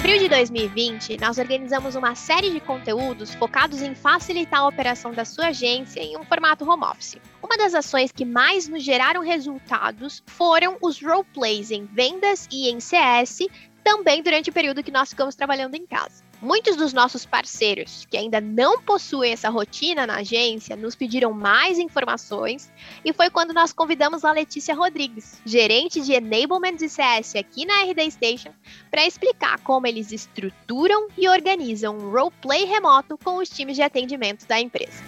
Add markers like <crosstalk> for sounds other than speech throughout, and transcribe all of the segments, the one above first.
abril de 2020, nós organizamos uma série de conteúdos focados em facilitar a operação da sua agência em um formato home office. Uma das ações que mais nos geraram resultados foram os roleplays em vendas e em CS, também durante o período que nós ficamos trabalhando em casa. Muitos dos nossos parceiros que ainda não possuem essa rotina na agência nos pediram mais informações e foi quando nós convidamos a Letícia Rodrigues, gerente de Enablement de CS aqui na RD Station, para explicar como eles estruturam e organizam um roleplay remoto com os times de atendimento da empresa.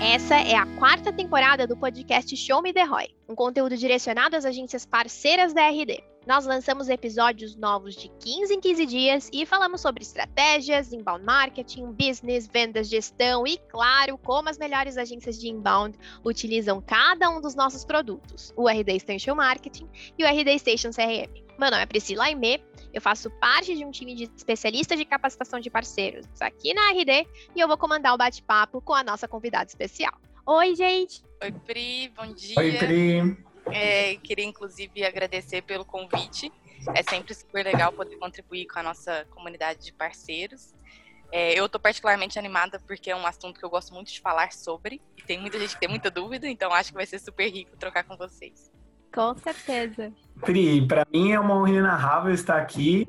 Essa é a quarta temporada do podcast Show Me The Roy, um conteúdo direcionado às agências parceiras da RD. Nós lançamos episódios novos de 15 em 15 dias e falamos sobre estratégias, inbound marketing, business, vendas, gestão e, claro, como as melhores agências de inbound utilizam cada um dos nossos produtos, o RD Station Marketing e o RD Station CRM. Meu nome é Priscila Aimee, eu faço parte de um time de especialistas de capacitação de parceiros aqui na RD e eu vou comandar o bate-papo com a nossa convidada especial. Oi, gente! Oi, Pri, bom dia. Oi, Pri. É, queria, inclusive, agradecer pelo convite. É sempre super legal poder contribuir com a nossa comunidade de parceiros. É, eu estou particularmente animada porque é um assunto que eu gosto muito de falar sobre. E tem muita gente que tem muita dúvida, então acho que vai ser super rico trocar com vocês. Com certeza. Pri, para mim é uma honra inenarrável estar aqui.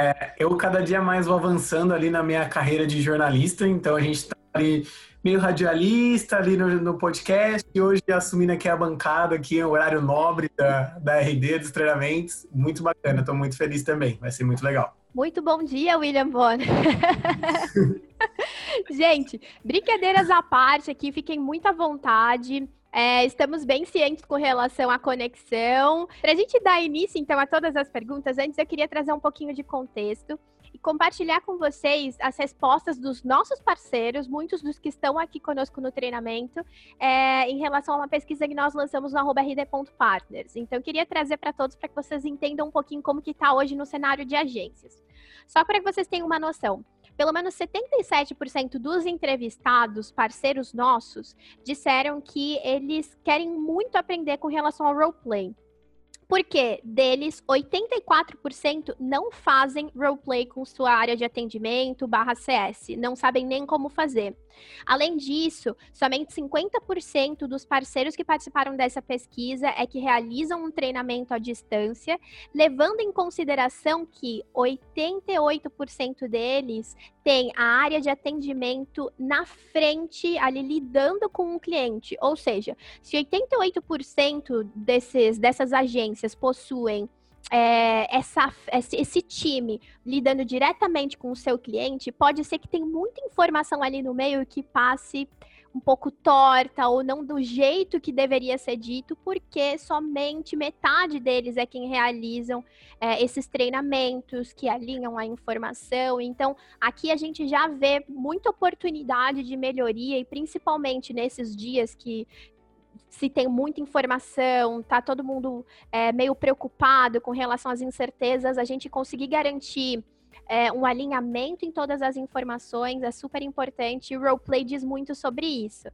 É, eu cada dia mais vou avançando ali na minha carreira de jornalista, então a gente está ali meio radialista ali no, no, podcast e hoje assumindo aqui a bancada, aqui o horário nobre da, da RD dos treinamentos. Muito bacana, estou muito feliz também, vai ser muito legal. Muito bom dia, William Bonner. <laughs> Gente, brincadeiras à parte aqui, fiquem muito à vontade. É, estamos bem cientes com relação à conexão. Para a gente dar início, então, a todas as perguntas, antes eu queria trazer um pouquinho de contexto e compartilhar com vocês as respostas dos nossos parceiros, muitos dos que estão aqui conosco no treinamento, é, em relação a uma pesquisa que nós lançamos no rd.partners. Então, eu queria trazer para todos para que vocês entendam um pouquinho como que está hoje no cenário de agências. Só para que vocês tenham uma noção, pelo menos 77% dos entrevistados, parceiros nossos, disseram que eles querem muito aprender com relação ao roleplay. Porque deles, 84% não fazem roleplay com sua área de atendimento barra CS, não sabem nem como fazer. Além disso, somente 50% dos parceiros que participaram dessa pesquisa é que realizam um treinamento à distância, levando em consideração que 88% deles têm a área de atendimento na frente, ali lidando com um cliente. Ou seja, se 88% desses, dessas agências possuem é, essa, esse time lidando diretamente com o seu cliente, pode ser que tem muita informação ali no meio que passe um pouco torta ou não do jeito que deveria ser dito, porque somente metade deles é quem realizam é, esses treinamentos, que alinham a informação. Então, aqui a gente já vê muita oportunidade de melhoria e principalmente nesses dias que se tem muita informação, tá todo mundo é, meio preocupado com relação às incertezas, a gente conseguir garantir é, um alinhamento em todas as informações é super importante. O roleplay diz muito sobre isso.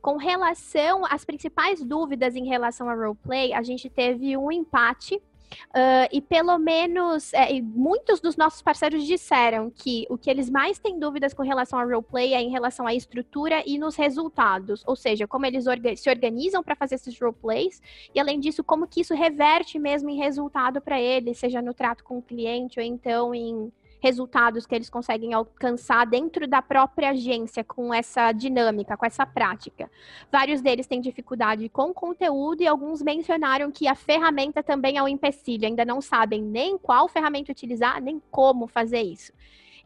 Com relação às principais dúvidas em relação ao roleplay, a gente teve um empate Uh, e pelo menos é, muitos dos nossos parceiros disseram que o que eles mais têm dúvidas com relação ao roleplay é em relação à estrutura e nos resultados, ou seja, como eles orga se organizam para fazer esses roleplays e além disso como que isso reverte mesmo em resultado para eles, seja no trato com o cliente ou então em resultados que eles conseguem alcançar dentro da própria agência com essa dinâmica, com essa prática. Vários deles têm dificuldade com conteúdo e alguns mencionaram que a ferramenta também é um empecilho, ainda não sabem nem qual ferramenta utilizar, nem como fazer isso.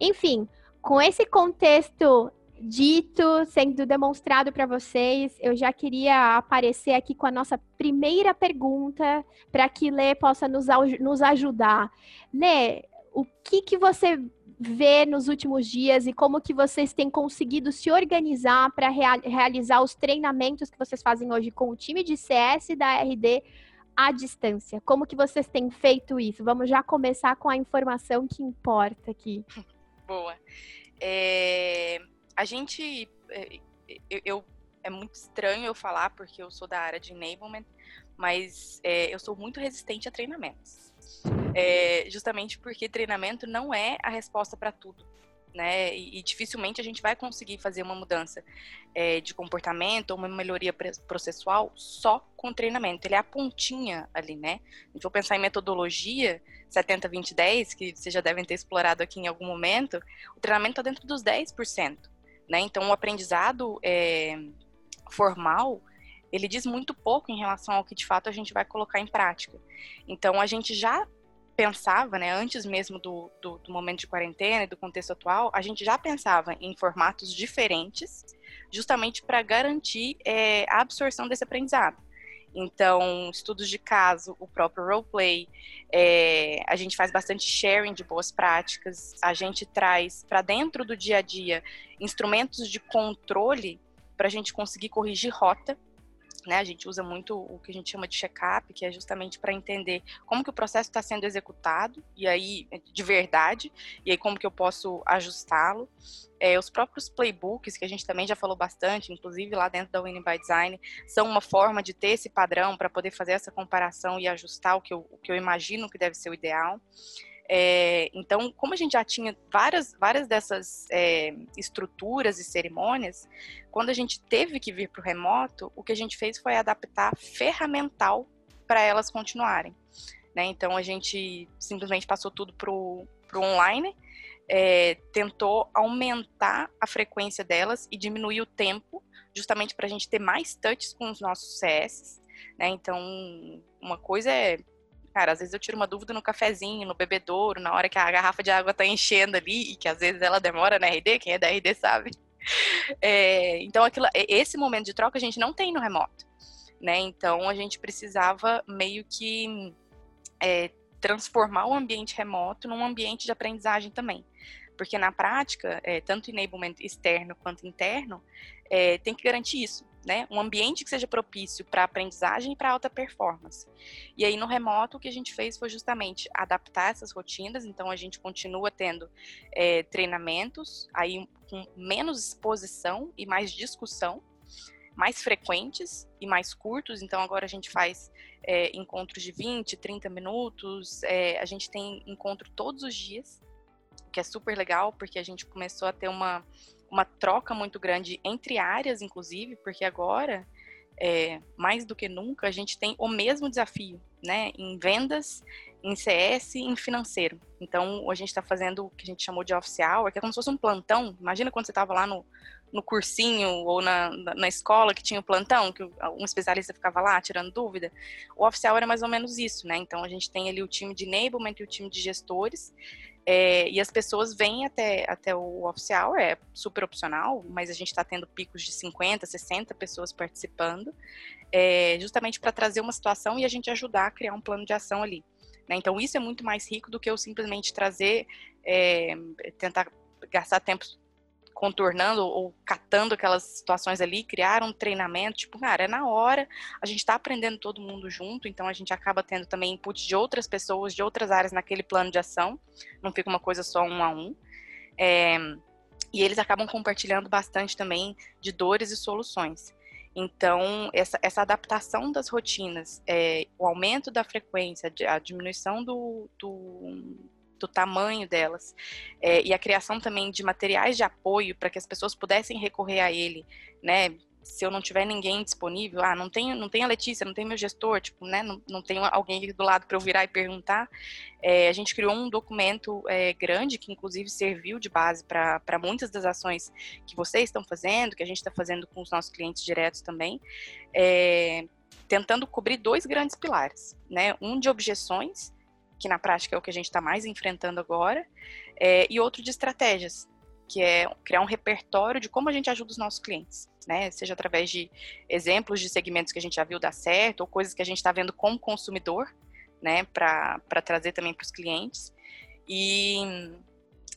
Enfim, com esse contexto dito, sendo demonstrado para vocês, eu já queria aparecer aqui com a nossa primeira pergunta para que Lê possa nos, nos ajudar. Lê, o que, que você vê nos últimos dias e como que vocês têm conseguido se organizar para rea realizar os treinamentos que vocês fazem hoje com o time de CS da RD à distância. Como que vocês têm feito isso? Vamos já começar com a informação que importa aqui. <laughs> Boa. É, a gente, é, eu, eu, é muito estranho eu falar porque eu sou da área de enablement, mas é, eu sou muito resistente a treinamentos é, justamente porque treinamento não é a resposta para tudo né? E, e, dificilmente a gente vai conseguir fazer uma mudança é, de comportamento ou uma melhoria processual só com treinamento. Ele é a pontinha ali, né? A gente for pensar em metodologia 70-20-10, que vocês já devem ter explorado aqui em algum momento, o treinamento está dentro dos 10%, né? Então, o aprendizado é, formal ele diz muito pouco em relação ao que de fato a gente vai colocar em prática. Então, a gente já pensava, né, antes mesmo do, do, do, momento de quarentena e do contexto atual, a gente já pensava em formatos diferentes, justamente para garantir é, a absorção desse aprendizado. Então, estudos de caso, o próprio roleplay, é, a gente faz bastante sharing de boas práticas, a gente traz para dentro do dia a dia instrumentos de controle para a gente conseguir corrigir rota né? A gente usa muito o que a gente chama de check-up, que é justamente para entender como que o processo está sendo executado, e aí, de verdade, e aí como que eu posso ajustá-lo. É, os próprios playbooks, que a gente também já falou bastante, inclusive lá dentro da Winning by Design, são uma forma de ter esse padrão para poder fazer essa comparação e ajustar o que eu, o que eu imagino que deve ser o ideal. É, então, como a gente já tinha várias, várias dessas é, estruturas e cerimônias, quando a gente teve que vir para o remoto, o que a gente fez foi adaptar ferramental para elas continuarem. Né? Então, a gente simplesmente passou tudo para o online, é, tentou aumentar a frequência delas e diminuir o tempo, justamente para a gente ter mais touches com os nossos CS. Né? Então, uma coisa é Cara, às vezes eu tiro uma dúvida no cafezinho, no bebedouro, na hora que a garrafa de água tá enchendo ali, e que às vezes ela demora na RD, quem é da RD sabe. <laughs> É, então, aquilo, esse momento de troca a gente não tem no remoto. Né? Então, a gente precisava meio que é, transformar o ambiente remoto num ambiente de aprendizagem também. Porque na prática, é, tanto enablement externo quanto interno, é, tem que garantir isso né? Um ambiente que seja propício para aprendizagem e para alta performance. E aí no remoto o que a gente fez foi justamente adaptar essas rotinas. Então a gente continua tendo é, treinamentos aí com menos exposição e mais discussão, mais frequentes e mais curtos. Então agora a gente faz é, encontros de 20, 30 minutos. É, a gente tem encontro todos os dias, que é super legal porque a gente começou a ter uma uma troca muito grande entre áreas, inclusive, porque agora, é, mais do que nunca, a gente tem o mesmo desafio, né? Em vendas, em CS e em financeiro. Então, a gente está fazendo o que a gente chamou de office hour, que é como se fosse um plantão. Imagina quando você estava lá no, no cursinho ou na, na escola que tinha o plantão, que um especialista ficava lá tirando dúvida. O hour é mais ou menos isso, né? Então, a gente tem ali o time de enablement e o time de gestores, é, e as pessoas vêm até, até o hour, é super opcional, mas a gente está tendo picos de 50, 60 pessoas participando, é, justamente para trazer uma situação e a gente ajudar a criar um plano de ação ali. Né? Então, isso é muito mais rico do que eu simplesmente trazer, é, tentar gastar tempo contornando ou catando aquelas situações ali, criar um treinamento, tipo, cara, é na hora, a gente está aprendendo todo mundo junto, então a gente acaba tendo também input de outras pessoas, de outras áreas naquele plano de ação, não fica uma coisa só um a um. É, e eles acabam compartilhando bastante também de dores e soluções. Então, essa, essa adaptação das rotinas, é, o aumento da frequência, a diminuição do, do do tamanho delas, é, e a criação também de materiais de apoio para que as pessoas pudessem recorrer a ele, né? Se eu não tiver ninguém disponível, ah, não tem, não tem a Letícia, não tem meu gestor, tipo, né? Não, não alguém aqui do lado para eu virar e perguntar. É, a gente criou um documento é, grande que, inclusive, serviu de base para muitas das ações que vocês estão fazendo, que a gente está fazendo com os nossos clientes diretos também, é, tentando cobrir dois grandes pilares, né? Um de objeções que na prática é o que a gente está mais enfrentando agora, é, e outro de estratégias, que é criar um repertório de como a gente ajuda os nossos clientes, né? Seja através de exemplos de segmentos que a gente já viu dar certo, ou coisas que a gente está vendo como consumidor, né? Para trazer também para os clientes. E,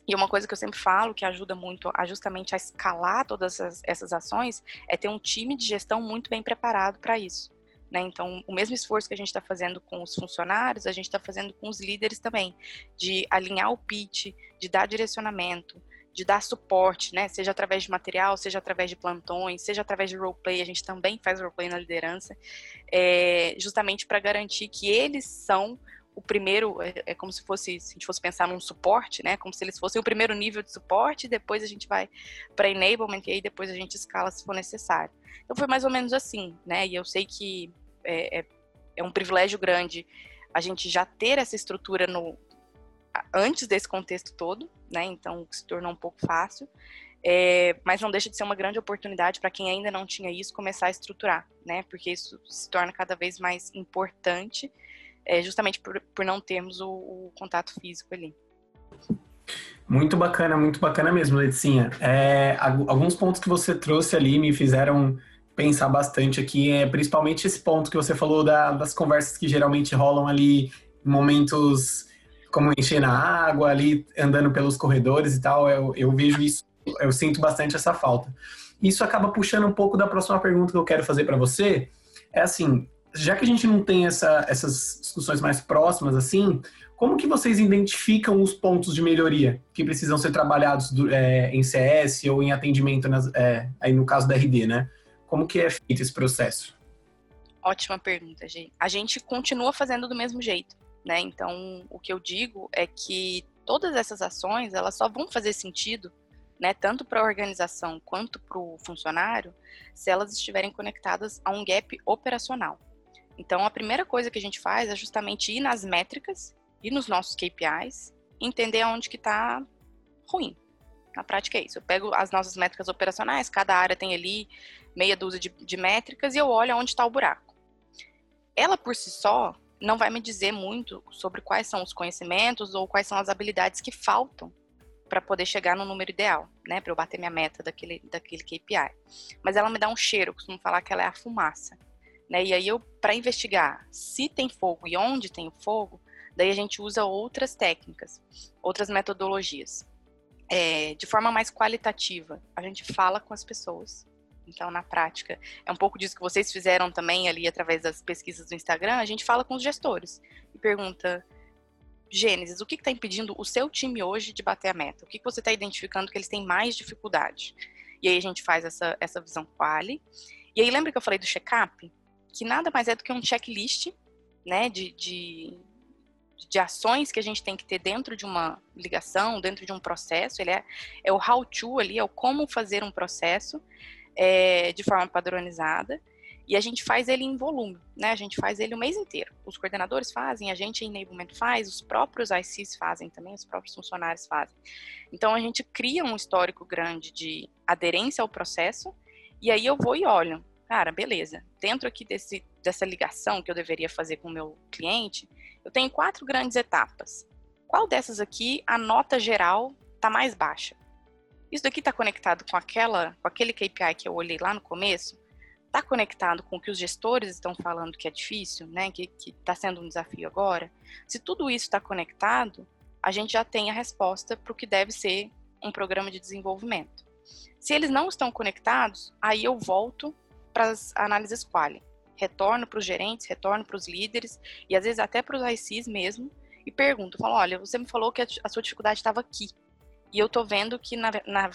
e uma coisa que eu sempre falo que ajuda muito a justamente a escalar todas essas, essas ações é ter um time de gestão muito bem preparado para isso. Né? Então, o mesmo esforço que a gente está fazendo com os funcionários, a gente está fazendo com os líderes também, de alinhar o pitch, de dar direcionamento, de dar suporte, né? Seja através de material, seja através de plantões, seja através de roleplay, a gente também faz roleplay na liderança, é, justamente para garantir que eles são o primeiro, é, é, como se fosse, se a gente fosse pensar num suporte, né? Como se eles fossem o primeiro nível de suporte, depois a gente vai para enablement e aí depois a gente escala se for necessário. Então foi mais ou menos assim, né? E eu sei que é, é, é um privilégio grande a gente já ter essa estrutura no antes desse contexto todo, né? Então se tornou um pouco fácil. É, mas não deixa de ser uma grande oportunidade para quem ainda não tinha isso começar a estruturar, né? Porque isso se torna cada vez mais importante, é, justamente por, por não termos o, o, contato físico ali. Muito bacana, muito bacana mesmo, Leticinha. É, alguns pontos que você trouxe ali me fizeram pensar bastante aqui, é principalmente esse ponto que você falou da, das conversas que geralmente rolam ali em momentos como encher na água, ali andando pelos corredores e tal. Eu, eu vejo isso eu sinto bastante essa falta. Isso acaba puxando um pouco da próxima pergunta que eu quero fazer para você. É assim, já que a gente não tem essa, essas discussões mais próximas assim, como que vocês identificam os pontos de melhoria que precisam ser trabalhados do, é, em CS ou em atendimento, nas, é, aí no caso da RD, né? Como que é feito esse processo? Ótima pergunta, gente. A gente continua fazendo do mesmo jeito, né? Então, o que eu digo é que todas essas ações, elas só vão fazer sentido né, tanto para a organização quanto para o funcionário, se elas estiverem conectadas a um gap operacional. Então, a primeira coisa que a gente faz é justamente ir nas métricas e nos nossos KPIs, entender aonde que está ruim. Na prática é isso. Eu pego as nossas métricas operacionais, cada área tem ali meia dúzia de, de métricas e eu olho aonde está o buraco. Ela por si só não vai me dizer muito sobre quais são os conhecimentos ou quais são as habilidades que faltam para poder chegar no número ideal, né? Para eu bater minha meta daquele, daquele KPI. Mas ela me dá um cheiro, eu costumo falar que ela é a fumaça. Né? E aí eu, para investigar se tem fogo e onde tem o fogo, daí a gente usa outras técnicas, outras metodologias. É, de forma mais qualitativa, a gente fala com as pessoas. Então, na prática, é um pouco disso que vocês fizeram também ali através das pesquisas do Instagram. A gente fala com os gestores e pergunta Gênesis, o que está impedindo o seu time hoje de bater a meta? O que, que você está identificando que eles têm mais dificuldade? E aí a gente faz essa, essa visão quali. E aí lembra que eu falei do check-up? Que nada mais é do que um checklist né, de, de, de ações que a gente tem que ter dentro de uma ligação, dentro de um processo. Ele é, é o how-to ali, é o como fazer um processo é, de forma padronizada. E a gente faz ele em volume, né? A gente faz ele o mês inteiro. Os coordenadores fazem, a gente em enablement faz, os próprios ICs fazem também, os próprios funcionários fazem. Então a gente cria um histórico grande de aderência ao processo, e aí eu vou e olho. Cara, beleza. Dentro aqui desse, dessa ligação que eu deveria fazer com o meu cliente, eu tenho quatro grandes etapas. Qual dessas aqui a nota geral está mais baixa? Isso daqui está conectado com aquela, com aquele KPI que eu olhei lá no começo? está conectado com o que os gestores estão falando que é difícil, né, que está sendo um desafio agora, se tudo isso está conectado, a gente já tem a resposta para o que deve ser um programa de desenvolvimento. Se eles não estão conectados, aí eu volto para as análises quali. Retorno para os gerentes, retorno para os líderes e às vezes até para os ICs mesmo e pergunto, falo, olha, você me falou que a sua dificuldade estava aqui e eu estou vendo que na, na,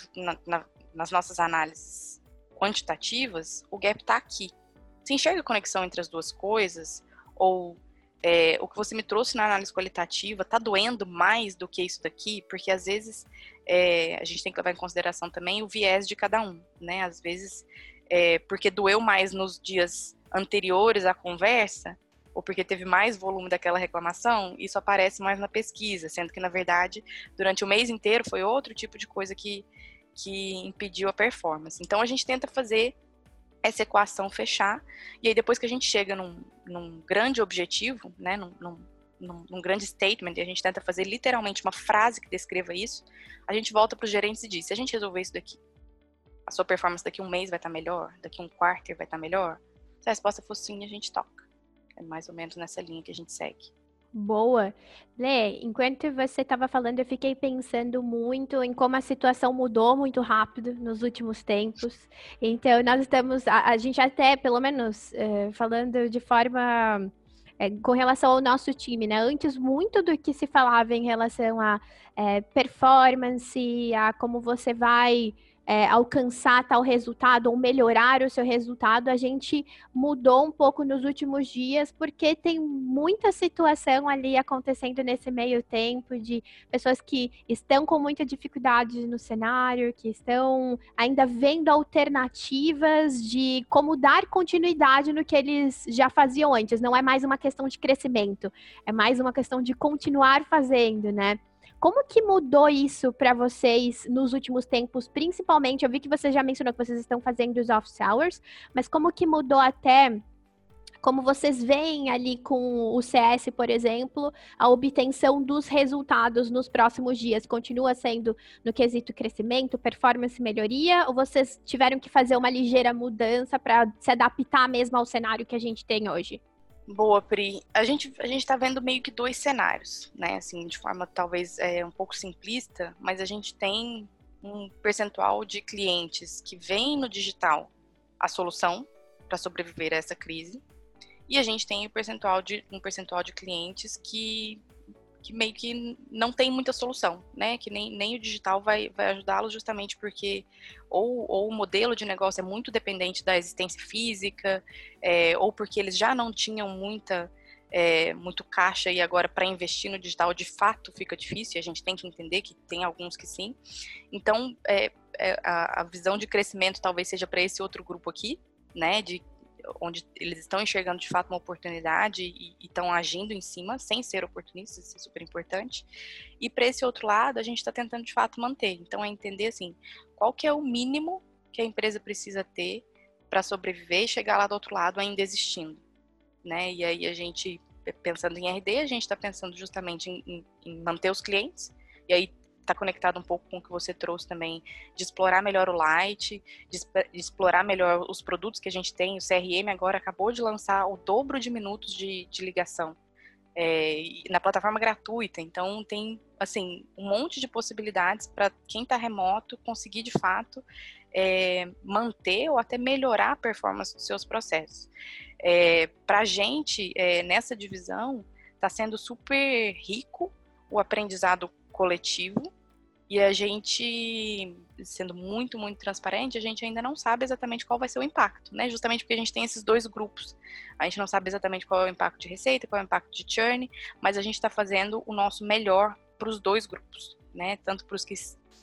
na, nas nossas análises quantitativas, o gap está aqui. Você enxerga a conexão entre as duas coisas? Ou é, o que você me trouxe na análise qualitativa está doendo mais do que isso daqui? Porque às vezes é, a gente tem que levar em consideração também o viés de cada um, né? Às vezes, é, porque doeu mais nos dias anteriores à conversa, ou porque teve mais volume daquela reclamação, isso aparece mais na pesquisa, sendo que, na verdade, durante o mês inteiro foi outro tipo de coisa que, que impediu a performance. Então a gente tenta fazer essa equação fechar, e aí depois que a gente chega num, num grande objetivo, né, num, num, num, grande statement, e a gente tenta fazer literalmente uma frase que descreva isso, a gente volta para os gerentes e diz, se a gente resolver isso daqui, a sua performance daqui um mês vai estar tá melhor, daqui um quarto vai estar tá melhor? Se a resposta for sim, a gente toca. É mais ou menos nessa linha que a gente segue. Boa. Lê, enquanto você estava falando, eu fiquei pensando muito em como a situação mudou muito rápido nos últimos tempos. Então, nós estamos, a, a gente até, pelo menos, é, falando de forma é, com relação ao nosso time, né? Antes, muito do que se falava em relação a é, performance, a como você vai é, alcançar tal resultado ou melhorar o seu resultado, a gente mudou um pouco nos últimos dias, porque tem muita situação ali acontecendo nesse meio tempo de pessoas que estão com muita dificuldade no cenário, que estão ainda vendo alternativas de como dar continuidade no que eles já faziam antes. Não é mais uma questão de crescimento, é mais uma questão de continuar fazendo, né? Como que mudou isso para vocês nos últimos tempos? Principalmente, eu vi que você já mencionou que vocês estão fazendo os office hours, mas como que mudou até como vocês veem ali com o CS, por exemplo, a obtenção dos resultados nos próximos dias? Continua sendo no quesito crescimento, performance, melhoria? Ou vocês tiveram que fazer uma ligeira mudança para se adaptar mesmo ao cenário que a gente tem hoje? Boa, Pri. A gente a gente está vendo meio que dois cenários, né? Assim, de forma talvez é, um pouco simplista, mas a gente tem um percentual de clientes que vêm no digital a solução para sobreviver a essa crise, e a gente tem um percentual de um percentual de clientes que que meio que não tem muita solução, né? Que nem, nem o digital vai, vai ajudá-los justamente porque ou, ou o modelo de negócio é muito dependente da existência física, é, ou porque eles já não tinham muita é, muito caixa e agora para investir no digital de fato fica difícil. A gente tem que entender que tem alguns que sim. Então é, é a, a visão de crescimento talvez seja para esse outro grupo aqui, né? De onde eles estão enxergando de fato uma oportunidade e estão agindo em cima, sem ser oportunistas, isso é super importante. E para esse outro lado, a gente está tentando de fato manter. Então, é entender assim, qual que é o mínimo que a empresa precisa ter para sobreviver e chegar lá do outro lado ainda existindo, né? E aí a gente, pensando em RD, a gente está pensando justamente em, em, em manter os clientes, e aí está conectado um pouco com o que você trouxe também, de explorar melhor o Light, de, de, explorar melhor os produtos que a gente tem. O CRM agora acabou de lançar o dobro de minutos de, de ligação é, na plataforma gratuita. Então, tem, assim, um monte de possibilidades para quem está remoto conseguir, de fato, é, manter ou até melhorar a performance dos seus processos. É, para a gente, nessa divisão, está sendo super rico o aprendizado coletivo e a gente, sendo muito, muito transparente, a gente ainda não sabe exatamente qual vai ser o impacto, né? Justamente porque a gente tem esses dois grupos. A gente não sabe exatamente qual é o impacto de receita, qual é o impacto de churn, mas a gente está fazendo o nosso melhor para os dois grupos, né? Tanto para os que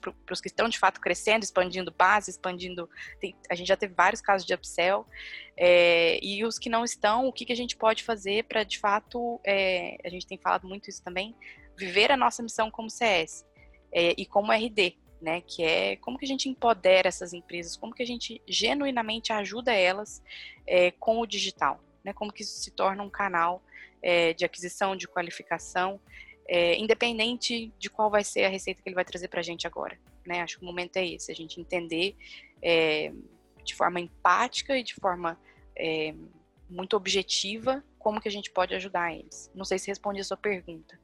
para os que estão de fato crescendo, expandindo base, expandindo. Tem, a gente já teve vários casos de upsell. É, e os que não estão, o que, que a gente pode fazer para de fato, é, a gente tem falado muito isso também, viver a nossa missão como CS é, e como RD, né? Que é como que a gente empodera essas empresas, como que a gente genuinamente ajuda elas é, com o digital, né? Como que isso se torna um canal é, de aquisição, de qualificação, é, independente de qual vai ser a receita que ele vai trazer para a gente agora, né? Acho que o momento é esse, a gente entender é, de forma empática e de forma é, muito objetiva como que a gente pode ajudar eles. Não sei se respondi a sua pergunta.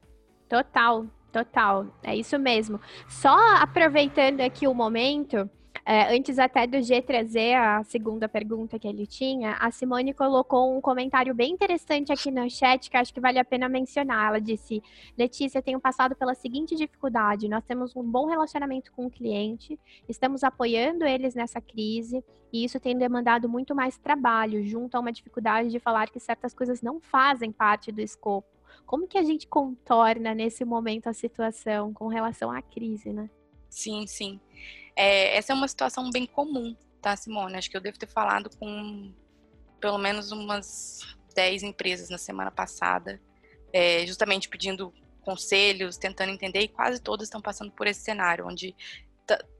Total, total. É isso mesmo. Só aproveitando aqui o momento, é, antes até do G trazer a segunda pergunta que ele tinha, a Simone colocou um comentário bem interessante aqui no chat que acho que vale a pena mencionar. Ela disse: Letícia, tenho passado pela seguinte dificuldade. Nós temos um bom relacionamento com o cliente, estamos apoiando eles nessa crise e isso tem demandado muito mais trabalho, junto a uma dificuldade de falar que certas coisas não fazem parte do escopo. Como que a gente contorna nesse momento a situação com relação à crise, né? Sim, sim. É, essa é uma situação bem comum, tá, Simone? Acho que eu devo ter falado com pelo menos umas 10 empresas na semana passada, é, justamente pedindo conselhos, tentando entender, e quase todas estão passando por esse cenário, onde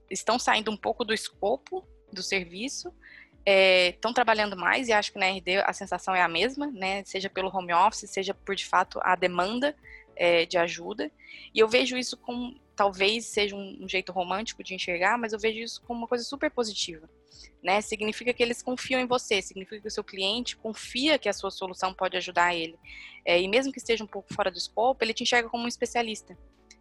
estão saindo um pouco do escopo do serviço estão é, trabalhando mais e acho que na RD a sensação é a mesma, né? Seja pelo home office, seja por de fato a demanda é, de ajuda. E eu vejo isso como talvez seja um, um, jeito romântico de enxergar, mas eu vejo isso como uma coisa super positiva, né? Significa que eles confiam em você, significa que o seu cliente confia que a sua solução pode ajudar ele. É, e mesmo que esteja um pouco fora do escopo, ele te enxerga como um especialista.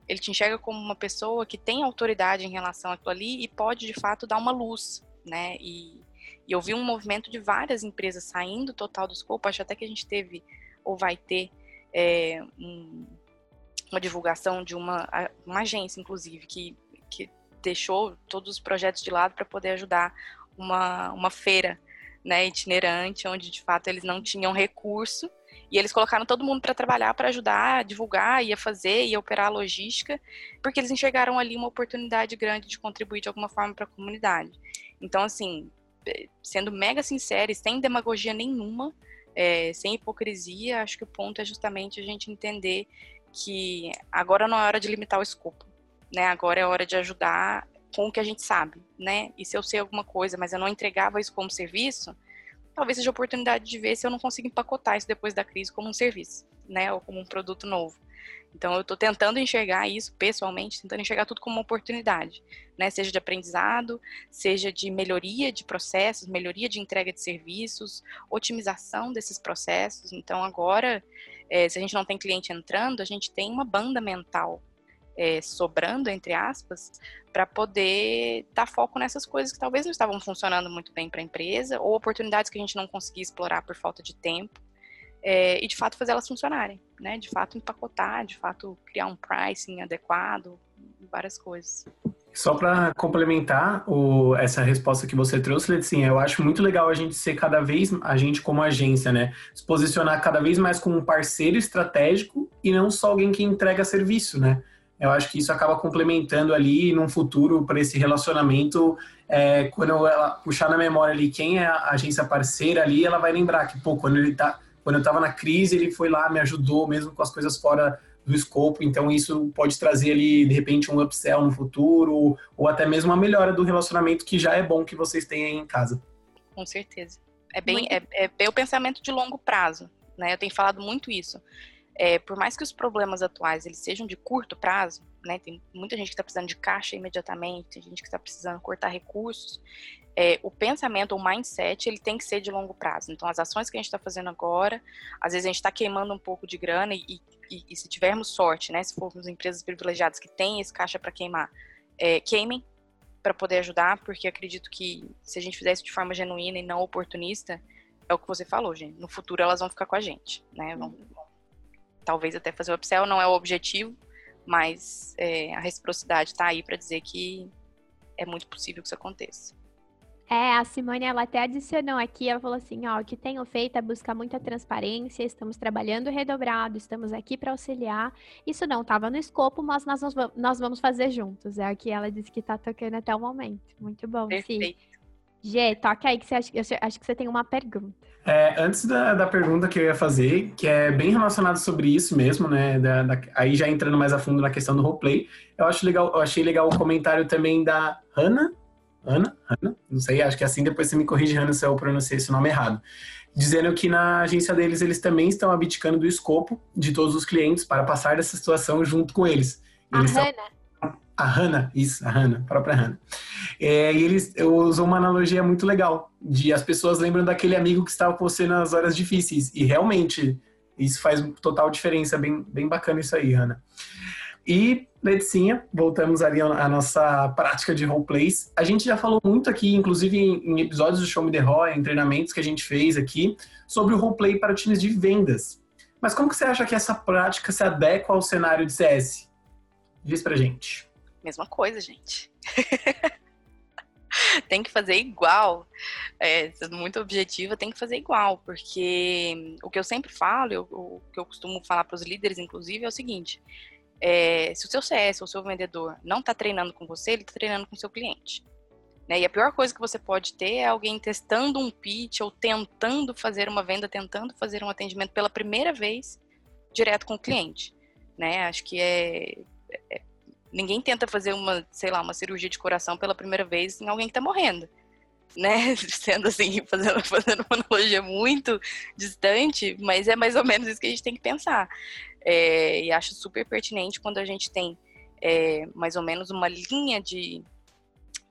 Ele te enxerga como uma pessoa que tem autoridade em relação àquilo ali e pode de fato dar uma luz, né? E, e eu vi um movimento de várias empresas saindo total do escopo. Acho até que a gente teve, ou vai ter, é, um, uma divulgação de uma, uma agência, inclusive, que, que deixou todos os projetos de lado para poder ajudar uma, uma feira né, itinerante, onde de fato eles não tinham recurso e eles colocaram todo mundo para trabalhar, para ajudar, a divulgar, ia fazer, ia operar a logística, porque eles enxergaram ali uma oportunidade grande de contribuir de alguma forma para a comunidade. Então, assim, sendo mega sincero, sem demagogia nenhuma, é, sem hipocrisia, acho que o ponto é justamente a gente entender que agora não é hora de limitar o escopo, né? Agora é hora de ajudar com o que a gente sabe, né? E se eu sei alguma coisa, mas eu não entregava isso como serviço, talvez seja a oportunidade de ver se eu não consigo empacotar isso depois da crise como um serviço, né, ou como um produto novo. Então eu estou tentando enxergar isso pessoalmente, tentando enxergar tudo como uma oportunidade, né, seja de aprendizado, seja de melhoria de processos, melhoria de entrega de serviços, otimização desses processos. Então agora, é, se a gente não tem cliente entrando, a gente tem uma banda mental é, sobrando, entre aspas, para poder dar foco nessas coisas que talvez não estavam funcionando muito bem para a empresa, ou oportunidades que a gente não conseguia explorar por falta de tempo, é, e de fato fazer elas funcionarem, né? De fato empacotar, de fato criar um pricing adequado, várias coisas. Só para complementar o, essa resposta que você trouxe, Letícia, eu acho muito legal a gente ser cada vez, a gente como agência, né? Se posicionar cada vez mais como um parceiro estratégico e não só alguém que entrega serviço, né? Eu acho que isso acaba complementando ali num futuro para esse relacionamento. É, quando ela puxar na memória ali quem é a agência parceira ali, ela vai lembrar que, pô, quando ele tá, quando eu estava na crise, ele foi lá, me ajudou, mesmo com as coisas fora do escopo. Então, isso pode trazer ali, de repente, um upsell no futuro, ou até mesmo uma melhora do relacionamento que já é bom que vocês tenham aí em casa. Com certeza. É bem, é, é bem o pensamento de longo prazo, né? Eu tenho falado muito isso é, por mais que os problemas atuais eles sejam de curto prazo, né, tem muita gente que está precisando de caixa imediatamente, tem gente que está precisando cortar recursos, é, o pensamento, o mindset, ele tem que ser de longo prazo. Então, as ações que a gente está fazendo agora, às vezes a gente está queimando um pouco de grana e, e, e, se tivermos sorte, né, se formos empresas privilegiadas que têm esse caixa para queimar, é, queimem para poder ajudar, porque acredito que se a gente fizer isso de forma genuína e não oportunista, é o que você falou, gente. No futuro elas vão ficar com a gente, né? Vão, talvez até fazer o upsell, não é o objetivo, mas é, a reciprocidade está aí para dizer que é muito possível que isso aconteça. É, a Simone, ela até adicionou aqui, ela falou assim, ó, o que tenho feito é buscar muita transparência, estamos trabalhando redobrado, estamos aqui para auxiliar. Isso não estava no escopo, mas nós, nós vamos fazer juntos. É o que ela disse que está tocando até o momento. Muito bom, Perfeito. Sim. Gê, toca aí que você acha, eu acho que você tem uma pergunta. É, antes da, da pergunta que eu ia fazer, que é bem relacionado sobre isso mesmo, né? Da, da, aí já entrando mais a fundo na questão do roleplay, eu acho legal, eu achei legal o comentário também da Ana, Ana, Ana, não sei, acho que é assim depois você me corrige, Ana, se eu pronunciei esse nome errado. Dizendo que na agência deles eles também estão abdicando do escopo de todos os clientes para passar dessa situação junto com eles. Eles a Hannah. A Hannah, isso, a Hannah, a própria Hannah. É, e eles usam uma analogia muito legal, de as pessoas lembram daquele amigo que estava com você nas horas difíceis. E realmente, isso faz total diferença, bem, bem bacana isso aí, Hannah. E, Leticinha, voltamos ali à nossa prática de roleplays. A gente já falou muito aqui, inclusive em, episódios do Show Me The Roy, em treinamentos que a gente fez aqui, sobre o roleplay para times de vendas. Mas como que você acha que essa prática se adequa ao cenário de CS? Diz pra gente. Mesma coisa, gente. <laughs> tem que fazer igual. É, sendo muito objetiva, tem que fazer igual, porque o que eu sempre falo, eu, o que eu costumo falar para os líderes, inclusive, é o seguinte: é, se o seu CS ou o seu vendedor não está treinando com você, ele está treinando com o seu cliente. Né? E a pior coisa que você pode ter é alguém testando um pitch ou tentando fazer uma venda, tentando fazer um atendimento pela primeira vez direto com o cliente. Né? Acho que é, é ninguém tenta fazer uma, sei lá, uma cirurgia de coração pela primeira vez em alguém que está morrendo. Né? <laughs> Sendo assim, fazendo, fazendo uma analogia muito distante, mas é mais ou menos isso que a gente tem que pensar. É, e acho super pertinente quando a gente tem é, mais ou menos uma linha de,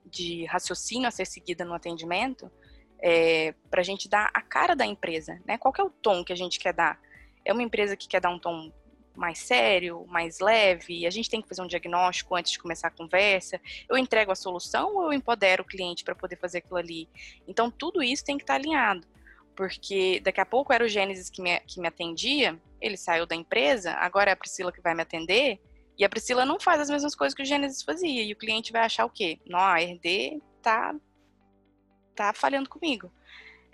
de raciocínio a ser seguida no atendimento, é, para a gente dar a cara da empresa, né? Qual é o tom que a gente quer dar? É uma empresa que quer dar um tom mais sério, mais leve, a gente tem que fazer um diagnóstico antes de começar a conversa. Eu entrego a solução ou eu empodero o cliente para poder fazer aquilo ali? Então, tudo isso tem que estar tá alinhado, porque daqui a pouco era o Gênesis que me, que me atendia, ele saiu da empresa, agora é a Priscila que vai me atender, E a Priscila não faz as mesmas coisas que o Gênesis fazia. E o cliente vai achar o quê? Não, a RD tá, tá falhando comigo.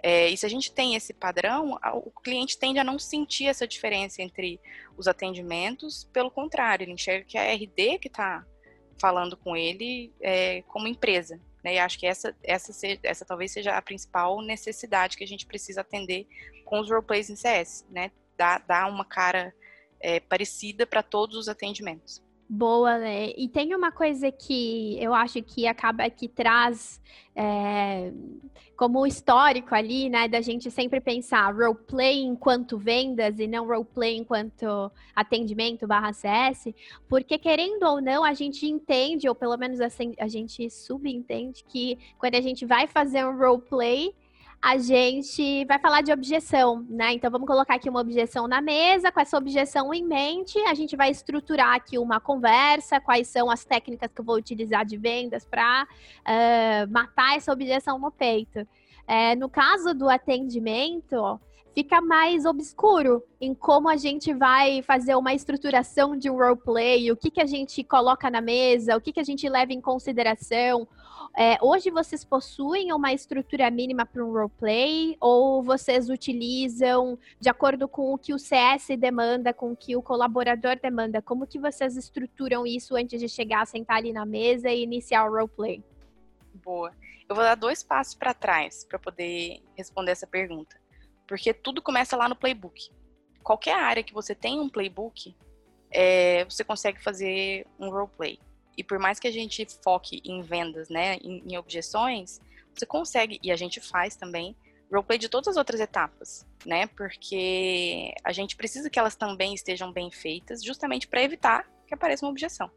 É, e se a gente tem esse padrão, o cliente tende a não sentir essa diferença entre os atendimentos, pelo contrário, ele enxerga que é a RD que está falando com ele é, como empresa. Né? E acho que essa, essa, essa talvez seja a principal necessidade que a gente precisa atender com os roleplays em CS, né? Dar, uma cara é, parecida para todos os atendimentos. Boa, né? E tem uma coisa que eu acho que acaba que traz é, como histórico ali, né, da gente sempre pensar roleplay enquanto vendas e não roleplay enquanto atendimento barra CS, porque querendo ou não, a gente entende, ou pelo menos assim, a gente subentende que quando a gente vai fazer um roleplay, a gente vai falar de objeção, né? Então vamos colocar aqui uma objeção na mesa, com essa objeção em mente, a gente vai estruturar aqui uma conversa, quais são as técnicas que eu vou utilizar de vendas para uh, matar essa objeção no peito. É, no caso do atendimento, fica mais obscuro em como a gente vai fazer uma estruturação de um roleplay, o que, que a gente coloca na mesa, o que, que a gente leva em consideração, é, hoje vocês possuem uma estrutura mínima para um roleplay ou vocês utilizam de acordo com o que o CS demanda, com o que o colaborador demanda? Como que vocês estruturam isso antes de chegar, sentar ali na mesa e iniciar o roleplay? Boa. Eu vou dar dois passos para trás para poder responder essa pergunta. Porque tudo começa lá no playbook. Qualquer área que você tenha um playbook, é, você consegue fazer um roleplay. E por mais que a gente foque em vendas, né, em, em objeções, você consegue, e a gente faz também, roleplay de todas as outras etapas, né? Porque a gente precisa que elas também estejam bem feitas, justamente para evitar que apareça uma objeção.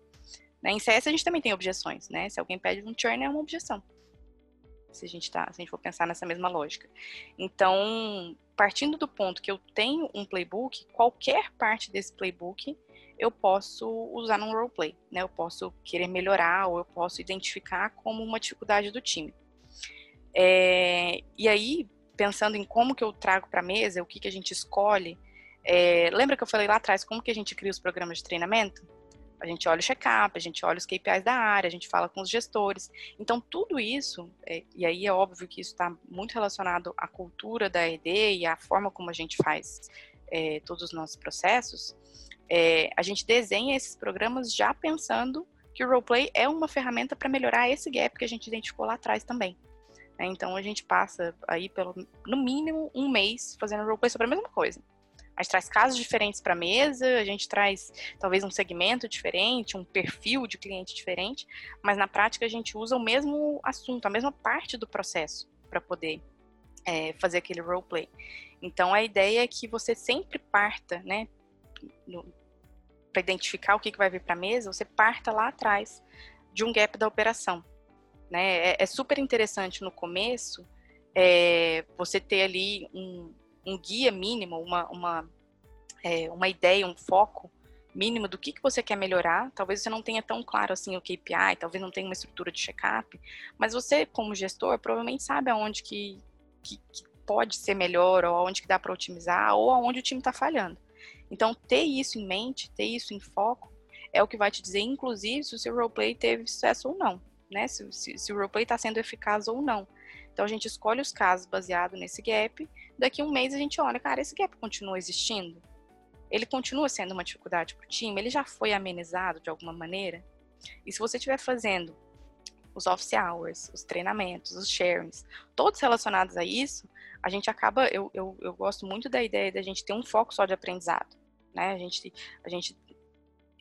Né? Em CS a gente também tem objeções, né? Se alguém pede um churn é uma objeção. Se a gente tá, se a gente for pensar nessa mesma lógica. Então, partindo do ponto que eu tenho um playbook, qualquer parte desse playbook eu posso usar num roleplay, né? Eu posso querer melhorar ou eu posso identificar como uma dificuldade do time. É, e aí, pensando em como que eu trago para a mesa, o que, que a gente escolhe, é, lembra que eu falei lá atrás como que a gente cria os programas de treinamento? A gente olha o check-up, a gente olha os KPIs da área, a gente fala com os gestores. Então, tudo isso, é, e aí é óbvio que isso está muito relacionado à cultura da ED e à forma como a gente faz é, todos os nossos processos, é, a gente desenha esses programas já pensando que o roleplay é uma ferramenta para melhorar esse gap que a gente identificou lá atrás também. Né? Então a gente passa aí pelo no mínimo um mês fazendo roleplay sobre a mesma coisa. A gente traz casos diferentes para a mesa, a gente traz talvez um segmento diferente, um perfil de cliente diferente, mas na prática a gente usa o mesmo assunto, a mesma parte do processo para poder é, fazer aquele roleplay. Então a ideia é que você sempre parta, né, para identificar o que, que vai vir para a mesa, você parta lá atrás de um gap da operação. Né? É, é super interessante no começo é, você ter ali um, um guia mínimo, uma, uma, é, uma ideia, um foco mínimo do que, que você quer melhorar. Talvez você não tenha tão claro assim o KPI, talvez não tenha uma estrutura de check-up, mas você, como gestor, provavelmente sabe aonde que, que, que pode ser melhor, ou aonde que dá para otimizar, ou aonde o time está falhando. Então, ter isso em mente, ter isso em foco, é o que vai te dizer, inclusive, se o seu roleplay teve sucesso ou não, né? Se, se, se o roleplay está sendo eficaz ou não. Então, a gente escolhe os casos baseado nesse gap. Daqui um mês, a gente olha, cara, esse gap continua existindo? Ele continua sendo uma dificuldade para o time? Ele já foi amenizado de alguma maneira? E se você estiver fazendo os office hours, os treinamentos, os sharings, todos relacionados a isso, a gente acaba, eu, eu, eu gosto muito da ideia da gente ter um foco só de aprendizado, né? A gente, a gente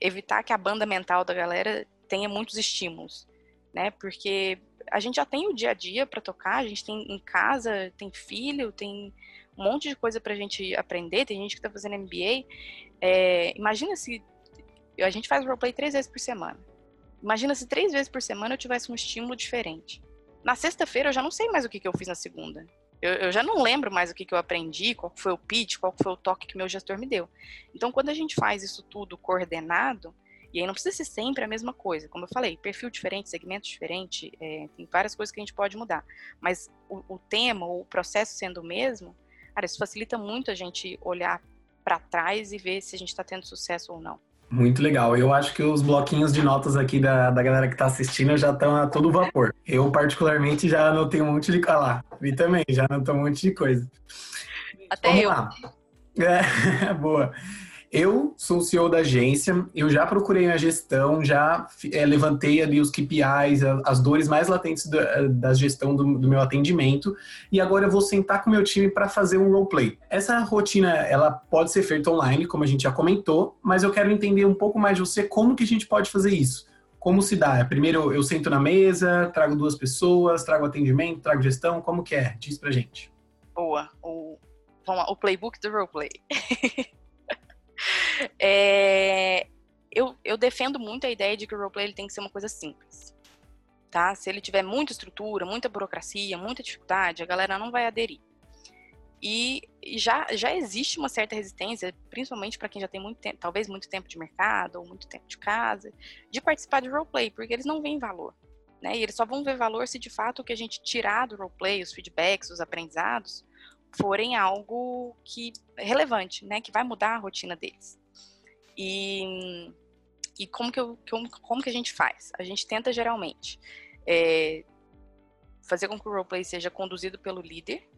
evitar que a banda mental da galera tenha muitos estímulos, né? Porque a gente já tem o dia a dia para tocar, a gente tem em casa, tem filho, tem um monte de coisa para a gente aprender, tem gente que está fazendo MBA. É, imagina se a gente faz roleplay três vezes por semana. Imagina se três vezes por semana eu tivesse um estímulo diferente. Na sexta-feira eu já não sei mais o que, que eu fiz na segunda. Eu, eu, já não lembro mais o que, que eu aprendi, qual foi o pitch, qual foi o toque que meu gestor me deu. Então, quando a gente faz isso tudo coordenado, e aí não precisa ser sempre a mesma coisa, como eu falei, perfil diferente, segmento diferente, é, tem várias coisas que a gente pode mudar. Mas o, o tema, o processo sendo o mesmo, cara, isso facilita muito a gente olhar para trás e ver se a gente está tendo sucesso ou não. Muito legal. Eu acho que os bloquinhos de notas aqui da, da galera que está assistindo já estão a todo vapor. Eu, particularmente, já anotei um monte de. Ah lá, vi também, já anotou um monte de coisa. Até Vamos eu. Lá. É, <laughs> boa. Eu sou o CEO da agência, eu já procurei a gestão, já é, levantei ali os KPIs, as dores mais latentes da, da gestão do, do, meu atendimento, e agora eu vou sentar com o meu time para fazer um roleplay. Essa rotina, ela pode ser feita online, como a gente já comentou, mas eu quero entender um pouco mais de você como que a gente pode fazer isso. Como se dá? Primeiro eu sento na mesa, trago duas pessoas, trago atendimento, trago gestão, como que é? Diz pra gente. Boa. O, vamos lá, o playbook do roleplay. <laughs> É, eu, eu defendo muito a ideia de que o roleplay ele tem que ser uma coisa simples. Tá? Se ele tiver muita estrutura, muita burocracia, muita dificuldade, a galera não vai aderir. E já, já existe uma certa resistência, principalmente para quem já tem muito tempo, talvez muito tempo de mercado ou muito tempo de casa, de participar de roleplay, porque eles não veem valor. Né? E eles só vão ver valor se de fato o que a gente tirar do roleplay, os feedbacks, os aprendizados, forem algo que é relevante, né? Que vai mudar a rotina deles. E, e como, que eu, como, que a gente faz? A gente tenta geralmente é, fazer com que o roleplay seja conduzido pelo líder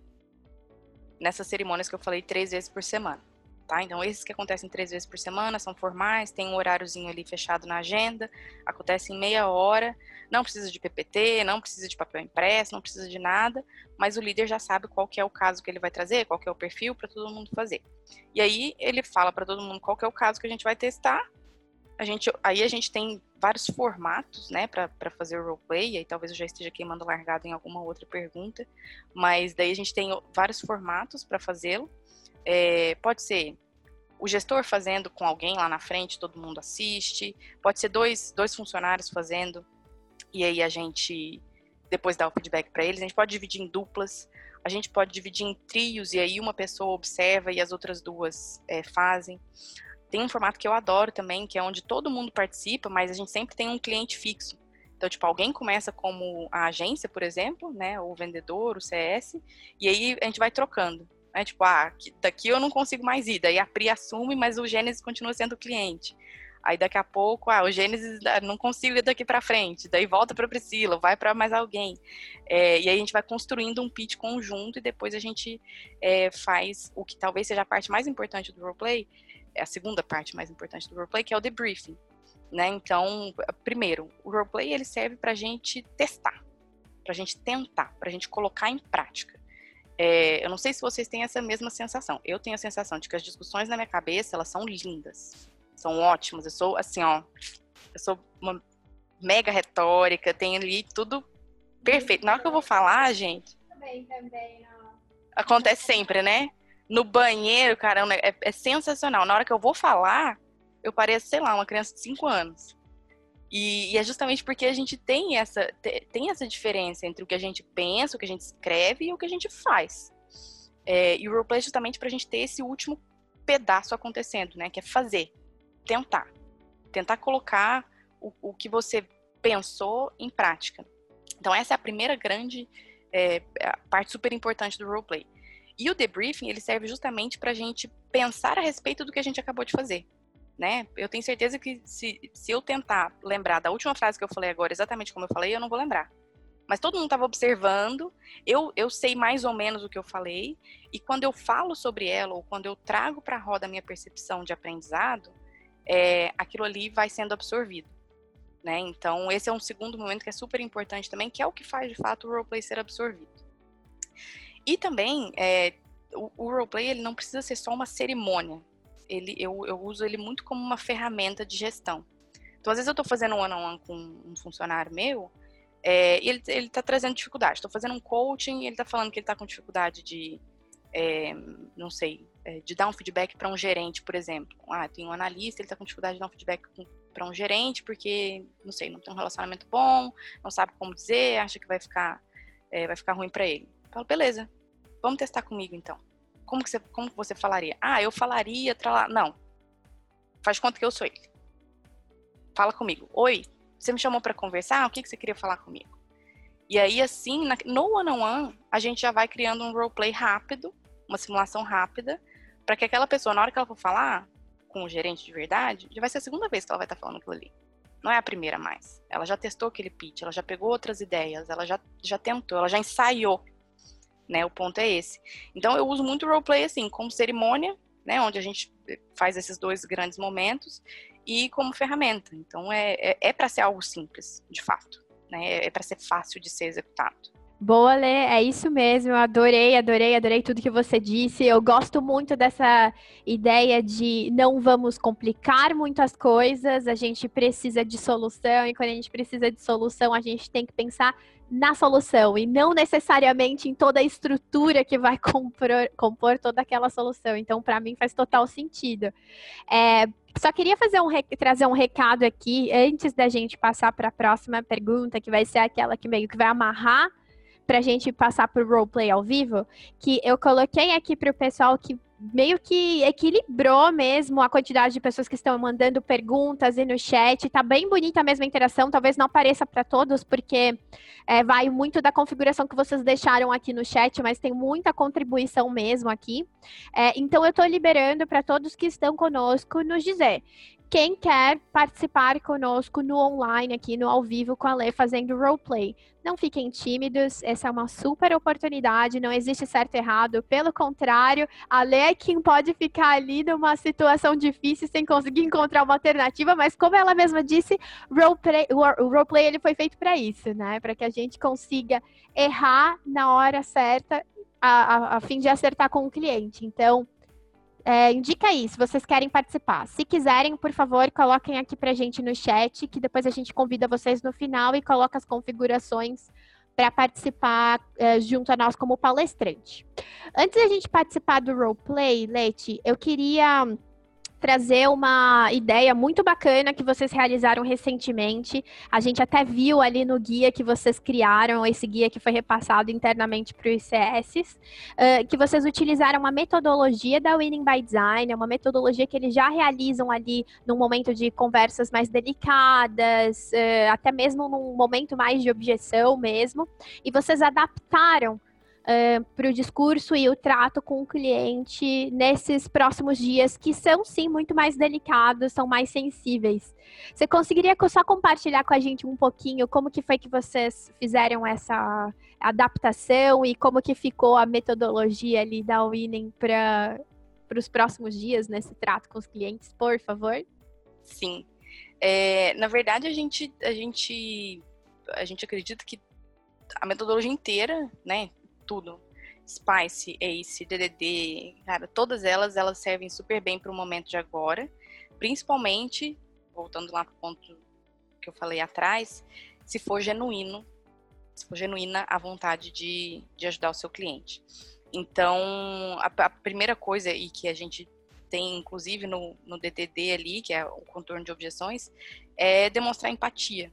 nessas cerimônias que eu falei três vezes por semana. Tá? Então, esses que acontecem três vezes por semana são formais, tem um horáriozinho ali fechado na agenda, acontece em meia hora, não precisa de PPT, não precisa de papel impresso, não precisa de nada, mas o líder já sabe qual que é o caso que ele vai trazer, qual que é o perfil para todo mundo fazer. E aí ele fala para todo mundo qual que é o caso que a gente vai testar. A gente, aí a gente tem vários formatos, né, para fazer o roleplay, e aí talvez eu já esteja queimando largado em alguma outra pergunta, mas daí a gente tem vários formatos para fazê-lo. É, pode ser o gestor fazendo com alguém lá na frente, todo mundo assiste. Pode ser dois, dois funcionários fazendo, e aí a gente depois dá o feedback para eles. A gente pode dividir em duplas, a gente pode dividir em trios, e aí uma pessoa observa e as outras duas é, fazem. Tem um formato que eu adoro também, que é onde todo mundo participa, mas a gente sempre tem um cliente fixo. Então, tipo, alguém começa como a agência, por exemplo, né, o vendedor, o CS, e aí a gente vai trocando. Né? Tipo, ah, daqui eu não consigo mais ir. Daí a Pri assume, mas o Gênesis continua sendo o cliente. Aí daqui a pouco, ah, o Gênesis ah, não consigo ir daqui para frente. Daí volta para Priscila, vai para mais alguém. É, e aí a gente vai construindo um pitch conjunto e depois a gente é, faz o que talvez seja a parte mais importante do roleplay, é a segunda parte mais importante do roleplay, que é o debriefing. Né? Então, primeiro, o roleplay ele serve para a gente testar, para a gente tentar, para a gente colocar em prática. É, eu não sei se vocês têm essa mesma sensação. Eu tenho a sensação de que as discussões na minha cabeça, elas são lindas. São ótimas. Eu sou, assim, ó... Eu sou uma mega retórica, tenho ali tudo perfeito. Na hora que eu vou falar, gente... Também, também, não. Acontece sempre, né? No banheiro, caramba, é, é sensacional. Na hora que eu vou falar, eu pareço, sei lá, uma criança de 5 anos. E, e, é justamente porque a gente tem essa, tem essa diferença entre o que a gente pensa, o que a gente escreve e o que a gente faz. É, e o roleplay é justamente para a gente ter esse último pedaço acontecendo, né? Que é fazer, tentar. Tentar colocar o, o que você pensou em prática. Então, essa é a primeira grande é, parte super importante do roleplay. E o debriefing, ele serve justamente para a gente pensar a respeito do que a gente acabou de fazer né? Eu tenho certeza que se, se eu tentar lembrar da última frase que eu falei agora, exatamente como eu falei, eu não vou lembrar. Mas todo mundo estava observando, eu, eu sei mais ou menos o que eu falei, e quando eu falo sobre ela, ou quando eu trago para a roda a minha percepção de aprendizado, é, aquilo ali vai sendo absorvido. Né? Então, esse é um segundo momento que é super importante também, que é o que faz de fato o roleplay ser absorvido. E também, é, o, o roleplay ele não precisa ser só uma cerimônia, ele, eu, eu uso ele muito como uma ferramenta de gestão. Então, às vezes eu estou fazendo um one-on-one -on -one com um funcionário meu é, e ele, ele tá trazendo dificuldade. Estou fazendo um coaching e ele está falando que ele está com dificuldade de, é, não sei, é, de dar um feedback para um gerente, por exemplo. Ah, tem um analista, ele está com dificuldade de dar um feedback para um gerente porque, não sei, não tem um relacionamento bom, não sabe como dizer, acha que vai ficar, é, vai ficar ruim para ele. Eu falo, beleza, vamos testar comigo então. Como que você, como que você falaria? Ah, eu falaria, tralá. Não. Faz conta que eu sou ele. Fala comigo. Oi, você me chamou para conversar? O que, que você queria falar comigo? E aí, assim, na, no one-on-one, -on -one, a gente já vai criando um roleplay rápido, uma simulação rápida, para que aquela pessoa, na hora que ela for falar, com o gerente de verdade, já vai ser a segunda vez que ela vai estar tá falando aquilo ali. Não é a primeira mais. Ela já testou aquele pitch, ela já pegou outras ideias, ela já, já tentou, ela já ensaiou. Né? O ponto é esse. Então eu uso muito o roleplay assim, como cerimônia, né? Onde a gente faz esses dois grandes momentos e como ferramenta. Então é, é, é para ser algo simples, de fato. Né? É para ser fácil de ser executado. Boa, Lê, é isso mesmo. Eu adorei, adorei, adorei tudo que você disse. Eu gosto muito dessa ideia de não vamos complicar muitas coisas, a gente precisa de solução, e quando a gente precisa de solução, a gente tem que pensar na solução e não necessariamente em toda a estrutura que vai <laughs> compor, compor toda aquela solução. Então, para mim, faz total sentido. É, só queria fazer um, trazer um recado aqui antes da gente passar para a próxima pergunta, que vai ser aquela que meio que vai amarrar para a gente passar por roleplay ao vivo, que eu coloquei aqui para o pessoal que meio que equilibrou mesmo a quantidade de pessoas que estão mandando perguntas e no chat. Tá bem bonita a mesma interação, talvez não apareça para todos, porque é, vai muito da configuração que vocês deixaram aqui no chat, mas tem muita contribuição mesmo aqui. É, então eu estou liberando para todos que estão conosco nos dizer quem quer participar conosco no online, aqui no ao vivo com a Lê, fazendo roleplay. Não fiquem tímidos, essa é uma super oportunidade, não existe certo e errado, pelo contrário, a Lê é quem pode ficar ali numa situação difícil sem conseguir encontrar uma alternativa, mas como ela mesma disse, roleplay, o roleplay ele foi feito para isso, né? Para que a gente consiga errar na hora certa a, a, a fim de acertar com o cliente. Então, é, indica aí, se vocês querem participar. Se quiserem, por favor, coloquem aqui pra gente no chat, que depois a gente convida vocês no final e coloca as configurações para participar é, junto a nós como palestrante. Antes da gente participar do roleplay, Leti, eu queria trazer uma ideia muito bacana que vocês realizaram recentemente. A gente até viu ali no guia que vocês criaram, esse guia que foi repassado internamente para os ICS, uh, que vocês utilizaram uma metodologia da Winning by Design, uma metodologia que eles já realizam ali num momento de conversas mais delicadas, uh, até mesmo num momento mais de objeção mesmo, e vocês adaptaram uh, para o discurso e o trato com o cliente nesses próximos dias, que são sim muito mais delicados, são mais sensíveis. Você conseguiria só compartilhar com a gente um pouquinho como que foi que vocês fizeram essa adaptação e como que ficou a metodologia ali da Winning para para os próximos dias nesse trato com os clientes, por favor? Sim. É, na verdade, a gente, a gente, a gente acredita que a metodologia inteira, né, tudo. Spice, Ace, DDD, cara, todas elas, elas servem super bem para o momento de agora. Principalmente, voltando lá para o ponto que eu falei atrás, se for genuíno, se for genuína a vontade de, de ajudar o seu cliente. Então, a, a primeira coisa, e que a gente tem inclusive no, no DDD ali, que é o contorno de objeções, é demonstrar empatia,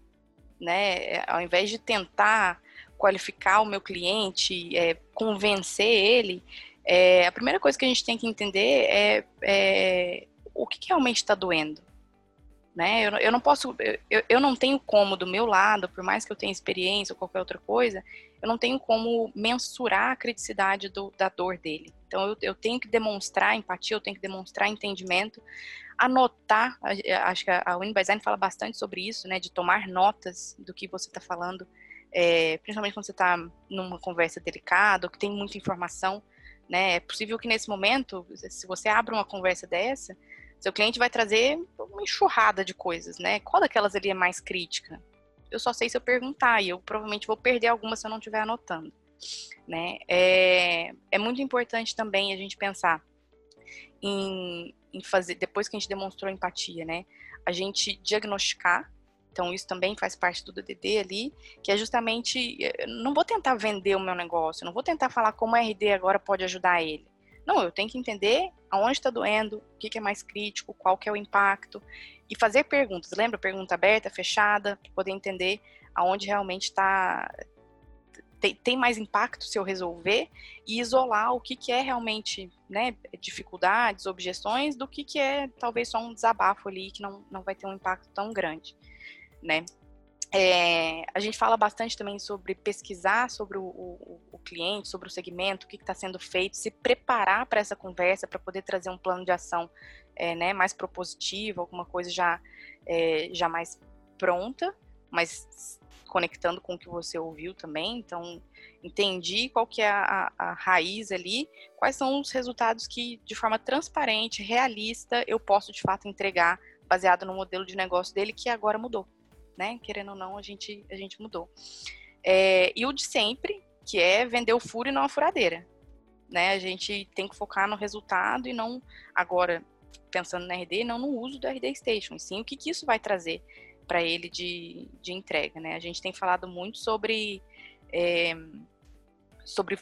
né? Ao invés de tentar qualificar o meu cliente, é, convencer ele, é, a primeira coisa que a gente tem que entender é, é o que, que realmente está doendo. Né? Eu, eu não posso, eu, eu não tenho como do meu lado, por mais que eu tenha experiência ou qualquer outra coisa, eu não tenho como mensurar a criticidade do, da dor dele. Então eu, eu tenho que demonstrar empatia, eu tenho que demonstrar entendimento, anotar. Acho que a Win Design fala bastante sobre isso, né? De tomar notas do que você está falando é, principalmente quando você está numa conversa delicada ou que tem muita informação, né? É possível que nesse momento, se você abre uma conversa dessa, seu cliente vai trazer uma enxurrada de coisas, né? Qual daquelas ali é mais crítica? Eu só sei se eu perguntar e eu provavelmente vou perder alguma se eu não estiver anotando, né? É, é muito importante também a gente pensar em, em fazer, depois que a gente demonstrou empatia, né? A gente diagnosticar então, isso também faz parte do DDD ali, que é justamente, eh, não vou tentar vender o meu negócio, não vou tentar falar como a RD agora pode ajudar ele. Não, eu tenho que entender aonde está doendo, o que, que, é mais crítico, qual que é o impacto, e fazer perguntas. Lembra? Pergunta aberta, fechada, para poder entender aonde realmente está tem, tem, mais impacto se eu resolver e isolar o que, que é realmente né, dificuldades, objeções, do que, que é talvez só um desabafo ali que não, não vai ter um impacto tão grande né? É, a gente fala bastante também sobre pesquisar sobre o, o, o cliente, sobre o segmento, o que está sendo feito, se preparar para essa conversa, para poder trazer um plano de ação é, né, mais propositiva, alguma coisa já, é, já mais pronta, mas conectando com o que você ouviu também. Então, entendi qual que é a, a, raiz ali, quais são os resultados que, de forma transparente, realista, eu posso de fato entregar, baseado no modelo de negócio dele, que agora mudou, né? Querendo ou não, a gente, a gente mudou. É, e o de sempre, que é vender o furo e não a furadeira. Né? A gente tem que focar no resultado e não, agora, pensando no RD, não no uso do RD Station, sim o que, que isso vai trazer para ele de, de entrega. Né? A gente tem falado muito sobre, é, sobre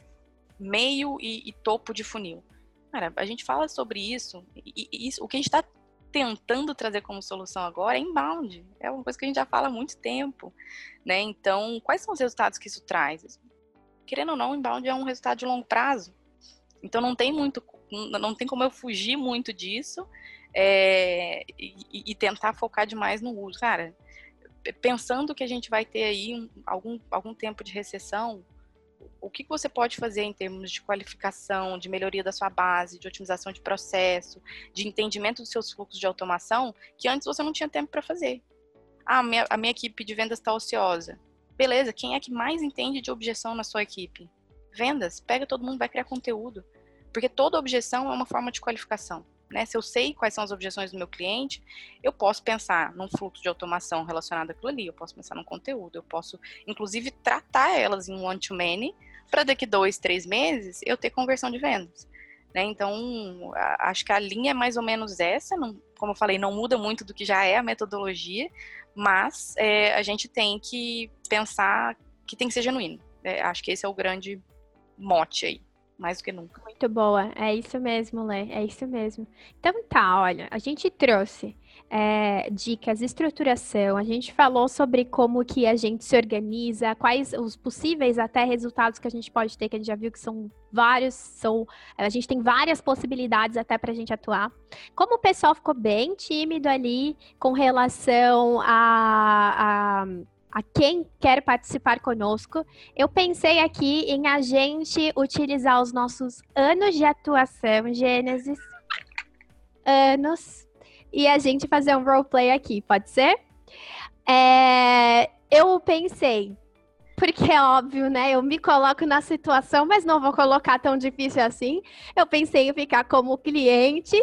meio e, e, topo de funil. Cara, a gente fala sobre isso, e, e isso, o que a gente está tentando trazer como solução agora é inbound. É uma coisa que a gente já fala há muito tempo, né? Então, quais são os resultados que isso traz? Querendo ou não, inbound é um resultado de longo prazo. Então, não tem muito, não tem como eu fugir muito disso é, e, e, tentar focar demais no uso. Cara, pensando que a gente vai ter aí um, algum, algum tempo de recessão, o que você pode fazer em termos de qualificação, de melhoria da sua base, de otimização de processo, de entendimento dos seus fluxos de automação, que antes você não tinha tempo para fazer. Ah, a minha, a minha equipe de vendas está ociosa. Beleza, quem é que mais entende de objeção na sua equipe? Vendas, pega todo mundo, vai criar conteúdo. Porque toda objeção é uma forma de qualificação. Né? Se eu sei quais são as objeções do meu cliente, eu posso pensar num fluxo de automação relacionado àquilo ali, eu posso pensar num conteúdo, eu posso, inclusive, tratar elas em one-to-many para daqui dois, três meses eu ter conversão de vendas. Né? Então, acho que a linha é mais ou menos essa, não, como eu falei, não muda muito do que já é a metodologia, mas é, a gente tem que pensar que tem que ser genuíno. É, acho que esse é o grande mote aí mais do que nunca. Muito boa, é isso mesmo, Lê, é isso mesmo. Então tá, olha, a gente trouxe é, dicas, estruturação, a gente falou sobre como que a gente se organiza, quais os possíveis até resultados que a gente pode ter, que a gente já viu que são vários, são, a gente tem várias possibilidades até para a gente atuar. Como o pessoal ficou bem tímido ali com relação a, a a quem quer participar conosco, eu pensei aqui em a gente utilizar os nossos anos de atuação, Gênesis, anos, e a gente fazer um roleplay aqui, pode ser? É, eu pensei, porque é óbvio, né? Eu me coloco na situação, mas não vou colocar tão difícil assim. Eu pensei em ficar como cliente,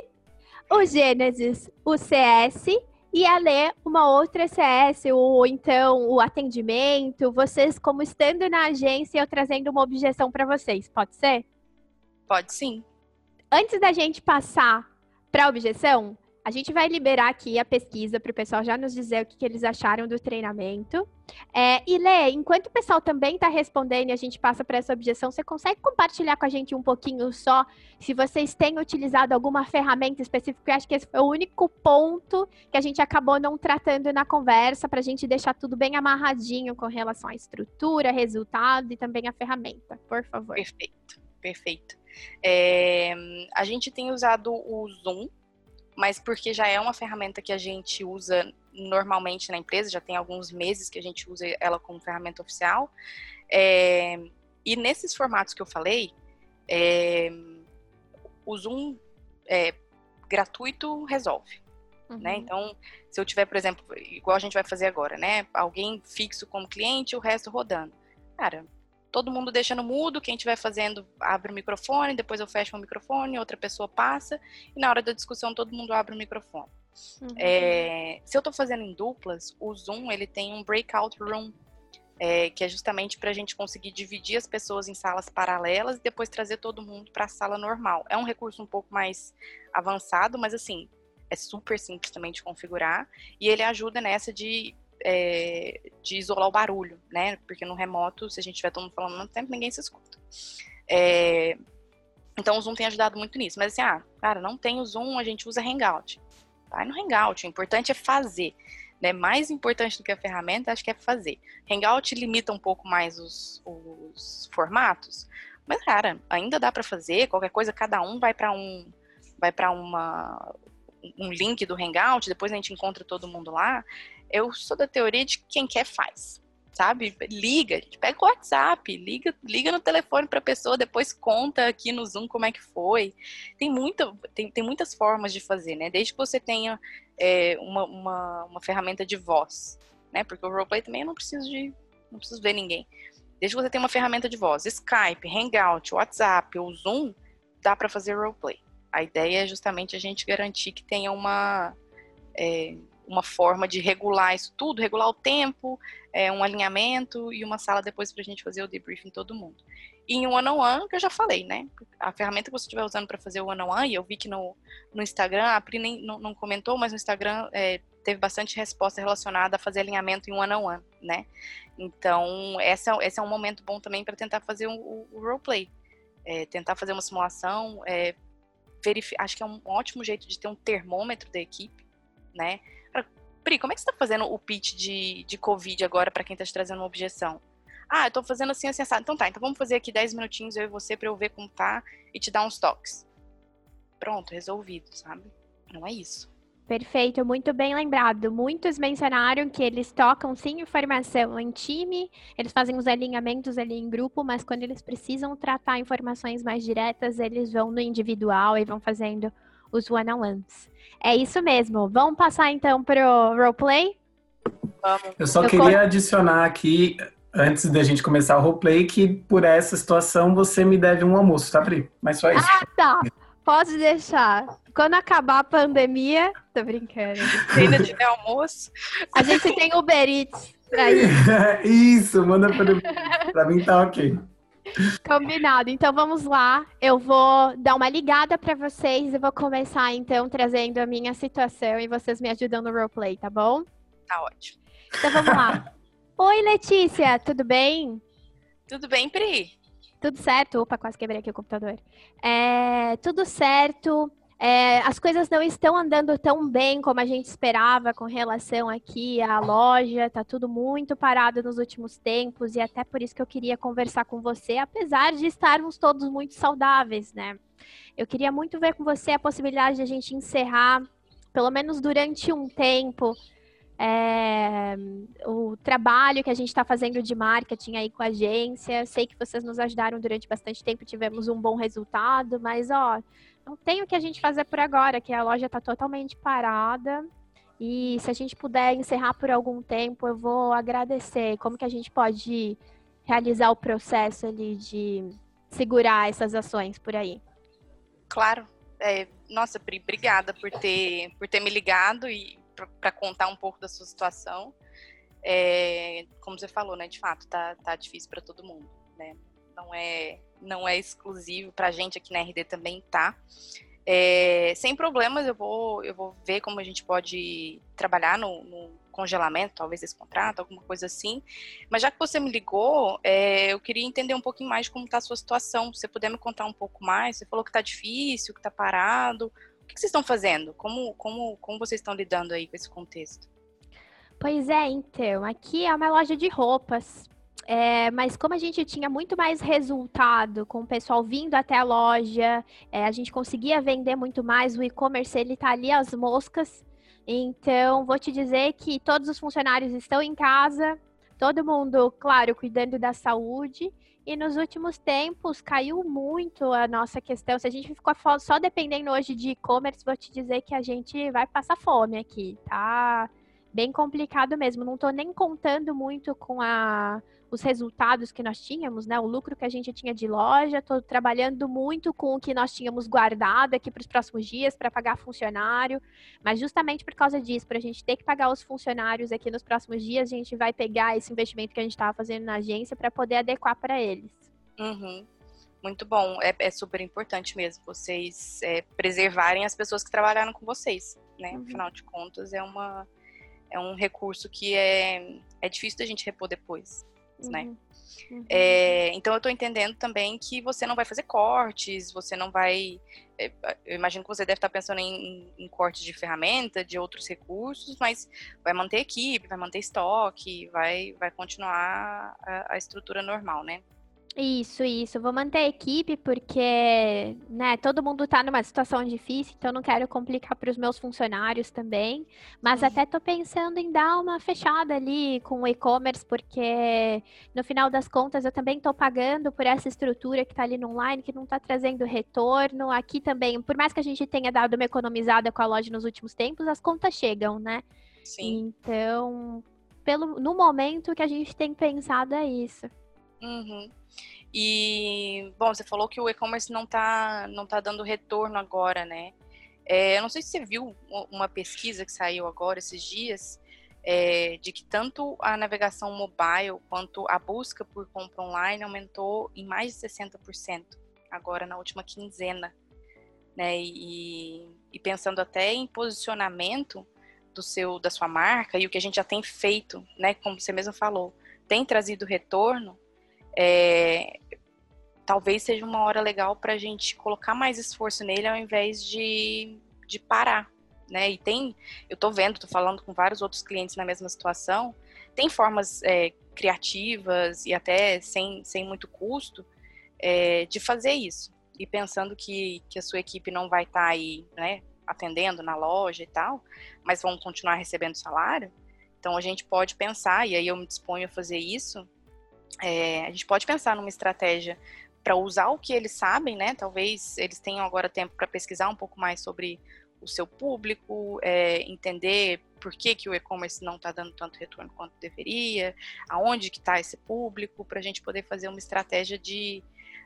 o Gênesis, o CS e a ler uma outra CS, ou então o atendimento, vocês como estando na agência, eu trazendo uma objeção para vocês, pode ser? Pode sim. Antes da gente passar para a objeção, a gente vai liberar aqui a pesquisa para o pessoal já nos dizer o que, que eles acharam do treinamento. É, e Lê, enquanto o pessoal também está respondendo e a gente passa para essa objeção, você consegue compartilhar com a gente um pouquinho só se vocês têm utilizado alguma ferramenta específica? Eu acho que esse foi o único ponto que a gente acabou não tratando na conversa para a gente deixar tudo bem amarradinho com relação à estrutura, resultado e também a ferramenta, por favor. Perfeito, perfeito. É, a gente tem usado o Zoom mas porque já é uma ferramenta que a gente usa normalmente na empresa, já tem alguns meses que a gente usa ela como ferramenta oficial. É, e nesses formatos que eu falei, é, o Zoom é, gratuito resolve. Uhum. Né? Então, se eu tiver, por exemplo, igual a gente vai fazer agora, né? Alguém fixo como cliente, o resto rodando. Cara, todo mundo deixando mudo, quem estiver fazendo abre o microfone, depois eu fecho o microfone, outra pessoa passa, e na hora da discussão todo mundo abre o microfone. Uhum. É, se eu estou fazendo em duplas, o Zoom ele tem um breakout room, é, que é justamente para a gente conseguir dividir as pessoas em salas paralelas e depois trazer todo mundo para a sala normal. É um recurso um pouco mais avançado, mas assim, é super simples também de configurar, e ele ajuda nessa de é, de isolar o barulho, né? Porque no remoto, se a gente estiver todo mundo falando ao mesmo tempo, ninguém se escuta. É, então o Zoom tem ajudado muito nisso. Mas assim, ah, cara, não tem o Zoom, a gente usa Hangout. Vai no Hangout, o importante é fazer. Né? Mais importante do que a ferramenta, acho que é fazer. Hangout limita um pouco mais os, os formatos, mas cara, ainda dá para fazer. Qualquer coisa, cada um vai para um, vai para uma um link do Hangout, depois a gente encontra todo mundo lá eu sou da teoria de quem quer faz. sabe? Liga, a gente pega o WhatsApp, liga, liga no telefone para a pessoa, depois conta aqui no Zoom como é que foi. Tem, muita, tem, tem muitas formas de fazer, né? Desde que você tenha é, uma, uma, uma ferramenta de voz, né? Porque o roleplay também eu não preciso de. não preciso ver ninguém. Desde que você tenha uma ferramenta de voz, Skype, Hangout, WhatsApp ou Zoom, dá para fazer roleplay. A ideia é justamente a gente garantir que tenha uma. É, uma forma de regular isso tudo, regular o tempo, é, um alinhamento e uma sala depois para a gente fazer o debriefing todo mundo. E em one-on-one, que eu já falei, né? A ferramenta que você estiver usando para fazer o one-on-one, e eu vi que no, no Instagram, a Pri nem, não, não comentou, mas no Instagram é, teve bastante resposta relacionada a fazer alinhamento em one-on-one, né? Então, essa, esse é um momento bom também para tentar fazer o, o, o roleplay. É, tentar fazer uma simulação, é, acho que é um ótimo jeito de ter um termômetro da equipe, né? Pri, como é que você está fazendo o pitch de, de Covid agora para quem está te trazendo uma objeção? Ah, eu tô fazendo assim, assim, assado. Então tá, então vamos fazer aqui 10 minutinhos eu e você para eu ver como tá e te dar uns toques. Pronto, resolvido, sabe? Não é isso. Perfeito, muito bem lembrado. Muitos mencionaram que eles tocam sim informação em time, eles fazem os alinhamentos ali em grupo, mas quando eles precisam tratar informações mais diretas, eles vão no individual e vão fazendo os one-on-ones. É isso mesmo. Vamos passar então para o roleplay? Vamos. Eu só Eu queria adicionar aqui, antes da gente começar o roleplay, que por essa situação você me deve um almoço, tá, Pri? Mas só isso. Ah, tá. Pode deixar. Quando acabar a pandemia, tô brincando. Se ainda tiver almoço. A gente tem Uber Eats pra ir. <laughs> isso, manda pra, pra mim, tá ok. <laughs> Combinado. Então vamos lá. Eu vou dar uma ligada para vocês e vou começar então trazendo a minha situação e vocês me ajudam no roleplay, tá bom? Tá ótimo. Então vamos lá. <laughs> Oi, Letícia, tudo bem? Tudo bem, Pri? Tudo certo. Opa, quase quebrei aqui o computador. É, tudo certo. É, as coisas não estão andando tão bem como a gente esperava com relação aqui à loja, tá tudo muito parado nos últimos tempos e até por isso que eu queria conversar com você, apesar de estarmos todos muito saudáveis, né? Eu queria muito ver com você a possibilidade de a gente encerrar, pelo menos durante um tempo, é, o trabalho que a gente está fazendo de marketing aí com a agência. Sei que vocês nos ajudaram durante bastante tempo, tivemos um bom resultado, mas ó não tem o que a gente fazer por agora, que a loja está totalmente parada. E se a gente puder encerrar por algum tempo, eu vou agradecer. Como que a gente pode realizar o processo ali de segurar essas ações por aí? Claro. É, nossa, Pri, obrigada por ter, por ter me ligado e para contar um pouco da sua situação. É, como você falou, né? De fato, tá, tá difícil para todo mundo, né? Não é não é exclusivo para a gente aqui na RD também tá. É, sem problemas, eu vou, eu vou ver como a gente pode trabalhar no, no congelamento, talvez esse contrato, alguma coisa assim. Mas já que você me ligou, é, eu queria entender um pouquinho mais de como está a sua situação. Se você puder me contar um pouco mais, você falou que está difícil, que está parado. O que, que vocês estão fazendo? Como, como, como vocês estão lidando aí com esse contexto? Pois é, então, aqui é uma loja de roupas. É, mas como a gente tinha muito mais resultado com o pessoal vindo até a loja, é, a gente conseguia vender muito mais, o e-commerce ele tá ali às moscas. Então, vou te dizer que todos os funcionários estão em casa, todo mundo, claro, cuidando da saúde. E nos últimos tempos caiu muito a nossa questão. Se a gente ficou só dependendo hoje de e-commerce, vou te dizer que a gente vai passar fome aqui, tá? Bem complicado mesmo. Não estou nem contando muito com a os resultados que nós tínhamos, né? O lucro que a gente tinha de loja, estou trabalhando muito com o que nós tínhamos guardado aqui para os próximos dias para pagar funcionário, mas justamente por causa disso, para a gente ter que pagar os funcionários aqui nos próximos dias, a gente vai pegar esse investimento que a gente estava fazendo na agência para poder adequar para eles. Uhum. Muito bom, é, é, super importante mesmo vocês é, preservarem as pessoas que trabalharam com vocês, né? Uhum. Afinal de contas, é uma é um recurso que é, é difícil da gente repor depois né? Uhum. uhum. É, então eu estou entendendo também que você não vai fazer cortes, você não vai. É, eu imagino que você deve estar pensando em, em cortes de ferramenta, de outros recursos, mas vai manter equipe, vai manter estoque, vai, vai continuar a, a estrutura normal, né? Isso, isso. Vou manter a equipe porque, né, todo mundo tá numa situação difícil, então não quero complicar para os meus funcionários também. Mas até tô pensando em dar uma fechada ali com o e-commerce, porque no final das contas eu também tô pagando por essa estrutura que tá ali no online, que não tá trazendo retorno. Aqui também, por mais que a gente tenha dado uma economizada com a loja nos últimos tempos, as contas chegam, né? Sim. Então, pelo, no momento que a gente tem pensado é isso. Uhum. E, bom, você falou que o e-commerce não está não tá dando retorno agora, né? É, eu não sei se você viu uma pesquisa que saiu agora esses dias, é, de que tanto a navegação mobile quanto a busca por compra online aumentou em mais de 60% agora na última quinzena. Né? E, e pensando até em posicionamento do seu da sua marca e o que a gente já tem feito, né? Como você mesmo falou, tem trazido retorno é, talvez seja uma hora legal para a gente colocar mais esforço nele ao invés de, de parar. Né? E tem, eu estou vendo, estou falando com vários outros clientes na mesma situação, tem formas é, criativas e até sem, sem muito custo é, de fazer isso. E pensando que, que a sua equipe não vai estar tá aí, né, atendendo na loja e tal, mas vão continuar recebendo salário, então a gente pode pensar, e aí eu me disponho a fazer isso, é, a gente pode pensar numa estratégia para usar o que eles sabem, né? Talvez eles tenham agora tempo para pesquisar um pouco mais sobre o seu público, é, entender por que, que o e-commerce não está dando tanto retorno quanto deveria, aonde que está esse público, para a gente poder fazer uma estratégia de,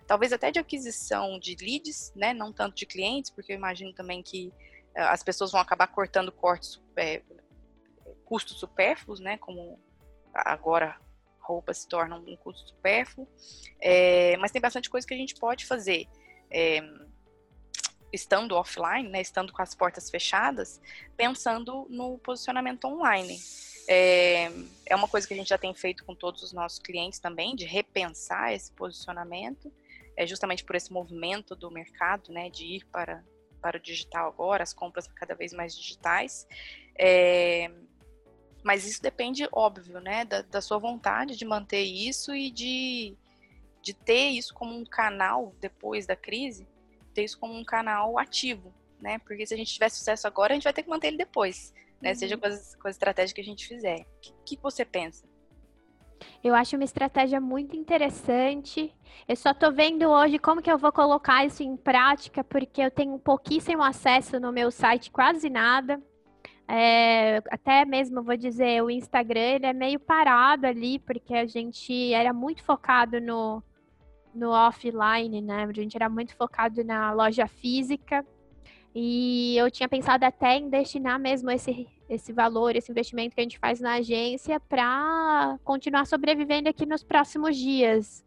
talvez até de aquisição de leads, né? Não tanto de clientes, porque eu imagino também que uh, as pessoas vão acabar cortando cortes, é, custos supérfluos, né? Como agora roupa se torna um custo supérfluo, é, mas tem bastante coisa que a gente pode fazer. É, estando offline, né, estando com as portas fechadas, pensando no posicionamento online. É, é uma coisa que a gente já tem feito com todos os nossos clientes também, de repensar esse posicionamento, é justamente por esse movimento do mercado, né, de ir para, para o digital agora, as compras cada vez mais digitais. É, mas isso depende, óbvio, né, da, da sua vontade de manter isso e de, de ter isso como um canal depois da crise, ter isso como um canal ativo, né? Porque se a gente tiver sucesso agora, a gente vai ter que manter ele depois, né? Uhum. Seja com as, com as estratégias que a gente fizer. O que, que você pensa? Eu acho uma estratégia muito interessante. Eu só tô vendo hoje como que eu vou colocar isso em prática, porque eu tenho pouquíssimo acesso no meu site, quase nada. É, até mesmo vou dizer, o Instagram ele é meio parado ali, porque a gente era muito focado no, no offline, né? A gente era muito focado na loja física. E eu tinha pensado até em destinar mesmo esse, esse valor, esse investimento que a gente faz na agência para continuar sobrevivendo aqui nos próximos dias.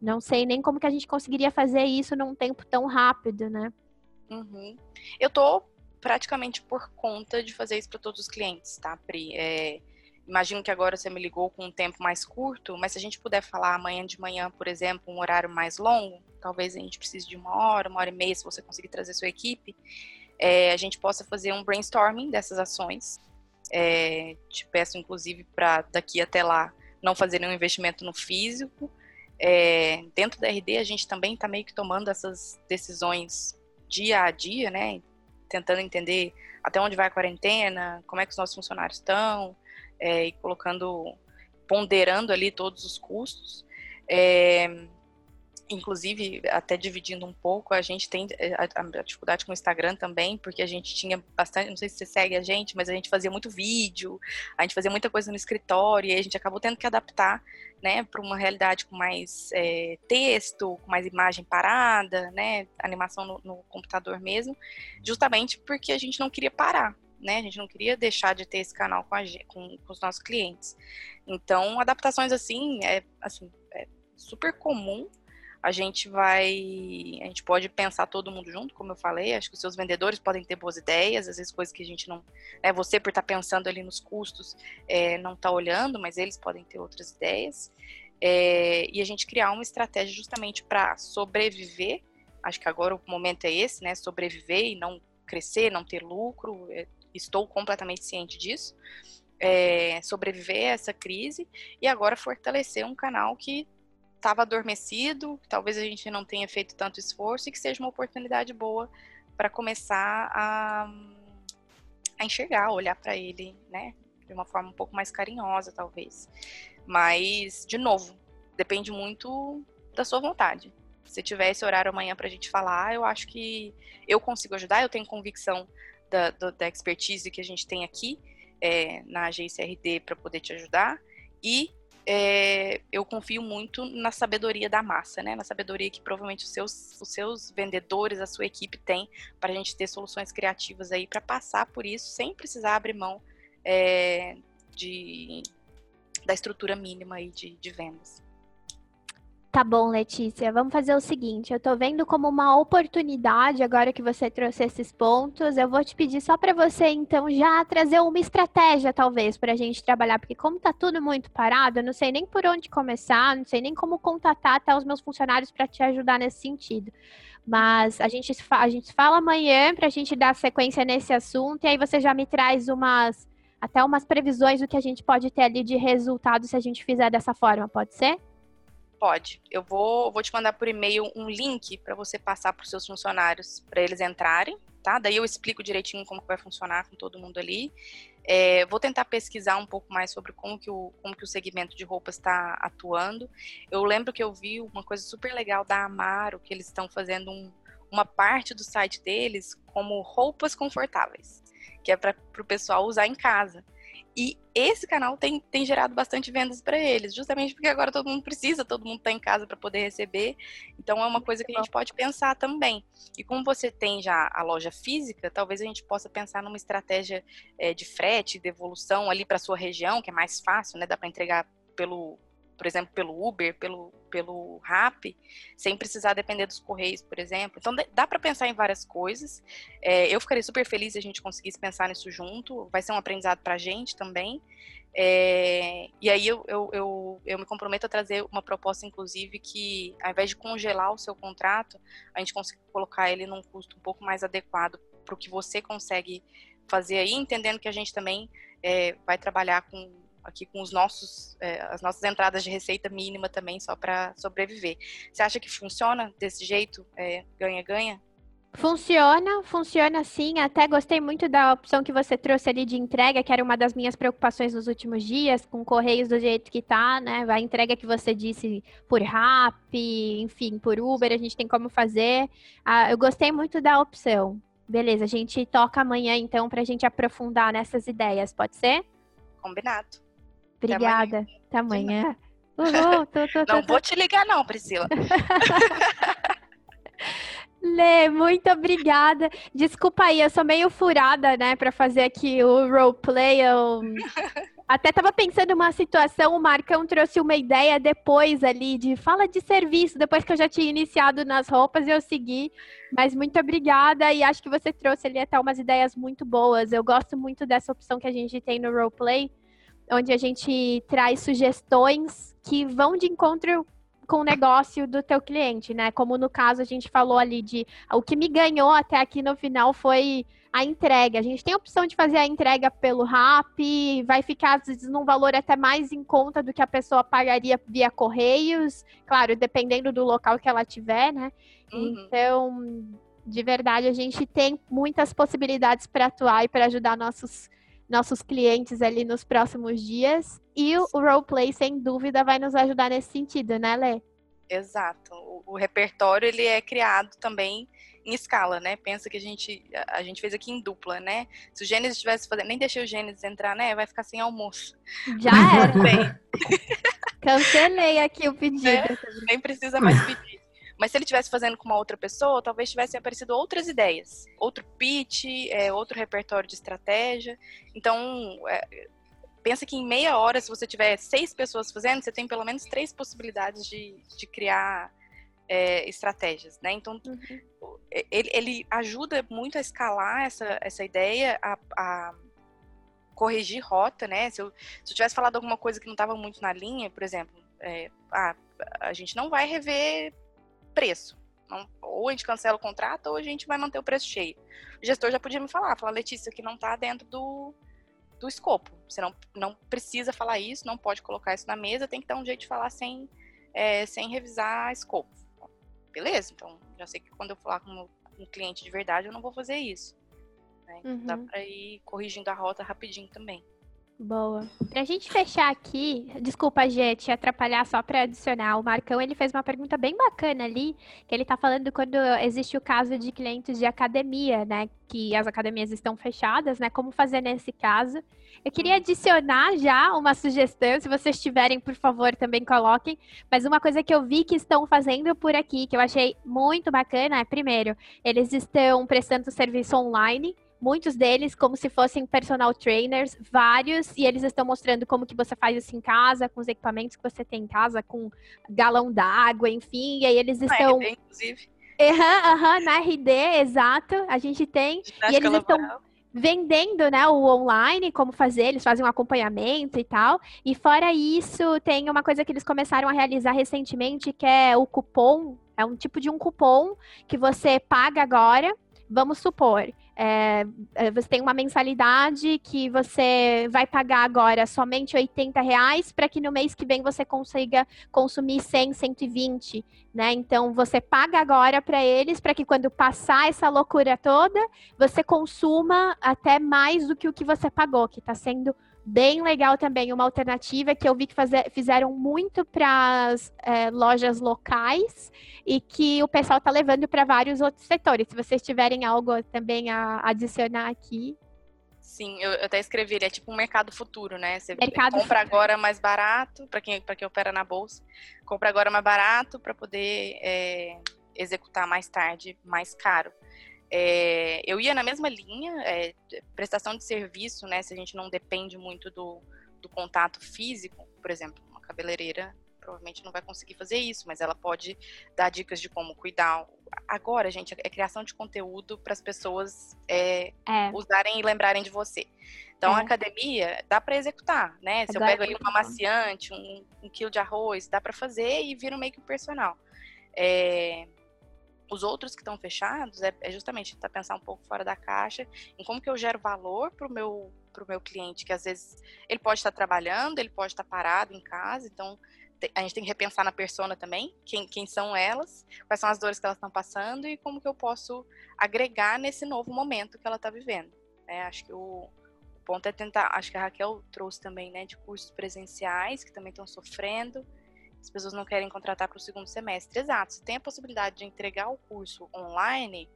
Não sei nem como que a gente conseguiria fazer isso num tempo tão rápido, né? Uhum. Eu tô praticamente por conta de fazer isso para todos os clientes, tá, Pri? É, imagino que agora você me ligou com um tempo mais curto, mas se a gente puder falar amanhã de manhã, por exemplo, um horário mais longo, talvez a gente precise de uma hora, uma hora e meia, se você conseguir trazer sua equipe, é, a gente possa fazer um brainstorming dessas ações. É, te peço, inclusive, para daqui até lá não fazer nenhum investimento no físico. É, dentro da RD, a gente também está meio que tomando essas decisões dia a dia, né? Tentando entender até onde vai a quarentena, como é que os nossos funcionários estão, é, e colocando, ponderando ali todos os custos. É, inclusive, até dividindo um pouco, a gente tem é, a, a, dificuldade com o Instagram também, porque a gente tinha bastante, não sei se você segue a gente, mas a gente fazia muito vídeo, a gente fazia muita coisa no escritório, e a gente acabou tendo que adaptar, né, para uma realidade com mais é, texto, com mais imagem parada, né, animação no, no computador mesmo, justamente porque a gente não queria parar, né? A gente não queria deixar de ter esse canal com, a, com, com os nossos clientes. Então, adaptações assim é assim é super comum a gente vai. A gente pode pensar todo mundo junto, como eu falei. Acho que os seus vendedores podem ter boas ideias, às vezes coisas que a gente não. Né, você, por estar tá pensando ali nos custos, é, não está olhando, mas eles podem ter outras ideias. É, e a gente criar uma estratégia justamente para sobreviver. Acho que agora o momento é esse, né? Sobreviver e não crescer, não ter lucro. É, estou completamente ciente disso. É, sobreviver a essa crise e agora fortalecer um canal que estava adormecido, talvez a gente não tenha feito tanto esforço e que seja uma oportunidade boa para começar a, a enxergar, olhar para ele, né, de uma forma um pouco mais carinhosa, talvez. Mas, de novo, depende muito da sua vontade. Se tiver esse horário amanhã para a gente falar, eu acho que eu consigo ajudar, eu tenho convicção da, da, da expertise que a gente tem aqui é, na agência RD para poder te ajudar. E é, eu confio muito na sabedoria da massa, né? Na sabedoria que provavelmente os seus, os seus vendedores, a sua equipe tem para a gente ter soluções criativas aí para passar por isso sem precisar abrir mão é, de, da estrutura mínima aí de, de vendas. Tá bom, Letícia. Vamos fazer o seguinte: eu tô vendo como uma oportunidade, agora que você trouxe esses pontos, eu vou te pedir só para você, então, já trazer uma estratégia, talvez, para a gente trabalhar, porque como tá tudo muito parado, eu não sei nem por onde começar, não sei nem como contatar até os meus funcionários para te ajudar nesse sentido. Mas a gente, a gente fala amanhã para a gente dar sequência nesse assunto, e aí você já me traz umas, até umas previsões do que a gente pode ter ali de resultado se a gente fizer dessa forma, pode ser? Pode. Eu vou, vou te mandar por e-mail um link para você passar para os seus funcionários para eles entrarem, tá? Daí eu explico direitinho como que vai funcionar com todo mundo ali. É, vou tentar pesquisar um pouco mais sobre como que o, como que o segmento de roupas está atuando. Eu lembro que eu vi uma coisa super legal da Amaro, que eles estão fazendo um, uma parte do site deles como roupas confortáveis, que é para o pessoal usar em casa. E esse canal tem, tem gerado bastante vendas para eles, justamente porque agora todo mundo precisa, todo mundo está em casa para poder receber. Então é uma coisa que a gente pode pensar também. E como você tem já a loja física, talvez a gente possa pensar numa estratégia é, de frete, devolução ali para sua região, que é mais fácil, né? Dá para entregar pelo por exemplo, pelo Uber, pelo, pelo Rap, sem precisar depender dos Correios, por exemplo. Então, dá para pensar em várias coisas. É, eu ficaria super feliz se a gente conseguisse pensar nisso junto. Vai ser um aprendizado para a gente também. É, e aí eu, eu, eu, eu, me comprometo a trazer uma proposta, inclusive, que ao invés de congelar o seu contrato, a gente consiga colocar ele num custo um pouco mais adequado para o que você consegue fazer aí, entendendo que a gente também é, vai trabalhar com aqui com os nossos, é, as nossas entradas de receita mínima também só para sobreviver. Você acha que funciona desse jeito, é, ganha-ganha? É, Funciona, funciona sim. Até gostei muito da opção que você trouxe ali de entrega, que era uma das minhas preocupações nos últimos dias, com Correios do jeito que tá, né? A entrega que você disse por Rap, enfim, por Uber, a gente tem como fazer. Ah, eu gostei muito da opção. Beleza, a gente toca amanhã então para a gente aprofundar nessas ideias, pode ser? Combinado. Obrigada. Até amanhã. Uhul, tô, tô, tô, não vou te ligar, não, Priscila. <laughs> Lê, muito obrigada. Desculpa aí, eu sou meio furada, né, para fazer aqui o roleplay. Eu <laughs> até tava pensando uma situação, o Marcão trouxe uma ideia depois ali de fala de serviço, depois que eu já tinha iniciado nas roupas, eu segui. Mas muito obrigada e acho que você trouxe ali até umas ideias muito boas. Eu gosto muito dessa opção que a gente tem no roleplay onde a gente traz sugestões que vão de encontro com o negócio do teu cliente, né? Como no caso a gente falou ali de o que me ganhou até aqui no final foi a entrega. A gente tem a opção de fazer a entrega pelo RAP, vai ficar às vezes num valor até mais em conta do que a pessoa pagaria via correios, claro, dependendo do local que ela tiver, né? Uhum. Então, de verdade, a gente tem muitas possibilidades para atuar e para ajudar nossos nossos clientes ali nos próximos dias. E o roleplay, sem dúvida, vai nos ajudar nesse sentido, né, Lê? Exato. O, o, repertório ele é criado também em escala, né? Pensa que a gente a gente fez aqui em dupla, né? Se o Gênesis estivesse fazendo, nem deixei o Gênesis entrar, né? Vai ficar sem almoço. Já era. Bem. <laughs> Cancelei aqui o pedido. <laughs> É, nem precisa mais pedir. Mas se ele estivesse fazendo com uma outra pessoa, talvez tivessem aparecido outras ideias, outro pitch, é, outro repertório de estratégia. Então, é, pensa que em meia hora, se você tiver seis pessoas fazendo, você tem pelo menos três possibilidades de, de criar é, estratégias, né? Então, uhum. ele, ele, ajuda muito a escalar essa, essa ideia, a, a corrigir rota, né? Se eu, se eu tivesse falado alguma coisa que não estava muito na linha, por exemplo, é, ah, a gente não vai rever preço. Não, ou a gente cancela o contrato ou a gente vai manter o preço cheio. O gestor já podia me falar, falar, Letícia, que não está dentro do, do escopo. Você não, não precisa falar isso, não pode colocar isso na mesa, tem que dar um jeito de falar sem, é, sem revisar escopo. Beleza, então já sei que quando eu falar com um cliente de verdade, eu não vou fazer isso. Né? Então, uhum. Dá para ir corrigindo a rota rapidinho também. Boa. Pra gente fechar aqui, desculpa, gente, te atrapalhar só para adicionar. O Marcão, ele fez uma pergunta bem bacana ali, que ele tá falando quando existe o caso de clientes de academia, né, que as academias estão fechadas, né, como fazer nesse caso. Eu queria adicionar já uma sugestão, se vocês tiverem, por favor, também coloquem. Mas uma coisa que eu vi que estão fazendo por aqui, que eu achei muito bacana, é, primeiro, eles estão prestando serviço online, muitos deles como se fossem personal trainers, vários, e eles estão mostrando como que você faz isso em casa, com os equipamentos que você tem em casa, com galão d'água, enfim, e aí eles estão... Na RD, inclusive. Aham, uhum, uhum, na RD, exato, a gente tem, e eles estão vendendo, né, o online, como fazer, eles fazem um acompanhamento e tal. E fora isso, tem uma coisa que eles começaram a realizar recentemente, que é o cupom, é um tipo de um cupom que você paga agora vamos supor, é, é, você tem uma mensalidade que você vai pagar agora somente 80 reais para que no mês que vem você consiga consumir 100, 120, né? Então você paga agora para eles para que quando passar essa loucura toda, você consuma até mais do que o que você pagou, que está sendo bem legal também, uma alternativa que eu vi que fazer, fizeram muito para as é, lojas locais e que o pessoal está levando para vários outros setores. Se vocês tiverem algo também a adicionar aqui. Sim, eu, eu até escrevi, ele é tipo um mercado futuro, né? Você mercado compra futuro. agora mais barato, para quem, quem opera na bolsa, compra agora mais barato para poder é, executar mais tarde mais caro. É, eu ia na mesma linha, é, prestação de serviço, né? Se a gente não depende muito do, do contato físico, por exemplo, uma cabeleireira provavelmente não vai conseguir fazer isso, mas ela pode dar dicas de como cuidar. Agora, gente, é criação de conteúdo para as pessoas é, é. usarem e lembrarem de você. Então, a é. academia dá para executar, né? Se eu pego ali uma maciante, um, um quilo de arroz, dá para fazer e vira meio que um personal. É, os outros que estão fechados é, é justamente tentar pensar um pouco fora da caixa em como que eu gero valor para o meu para o meu cliente, que às vezes ele pode estar trabalhando, ele pode estar parado em casa, então a gente tem que repensar na persona também, quem, quem são elas, quais são as dores que elas estão passando e como que eu posso agregar nesse novo momento que ela está vivendo. É, acho que o, o, ponto é tentar, acho que a Raquel trouxe também, né, de cursos presenciais que também estão sofrendo, as pessoas não querem contratar para o segundo semestre. Exato, se tem a possibilidade de entregar o curso online,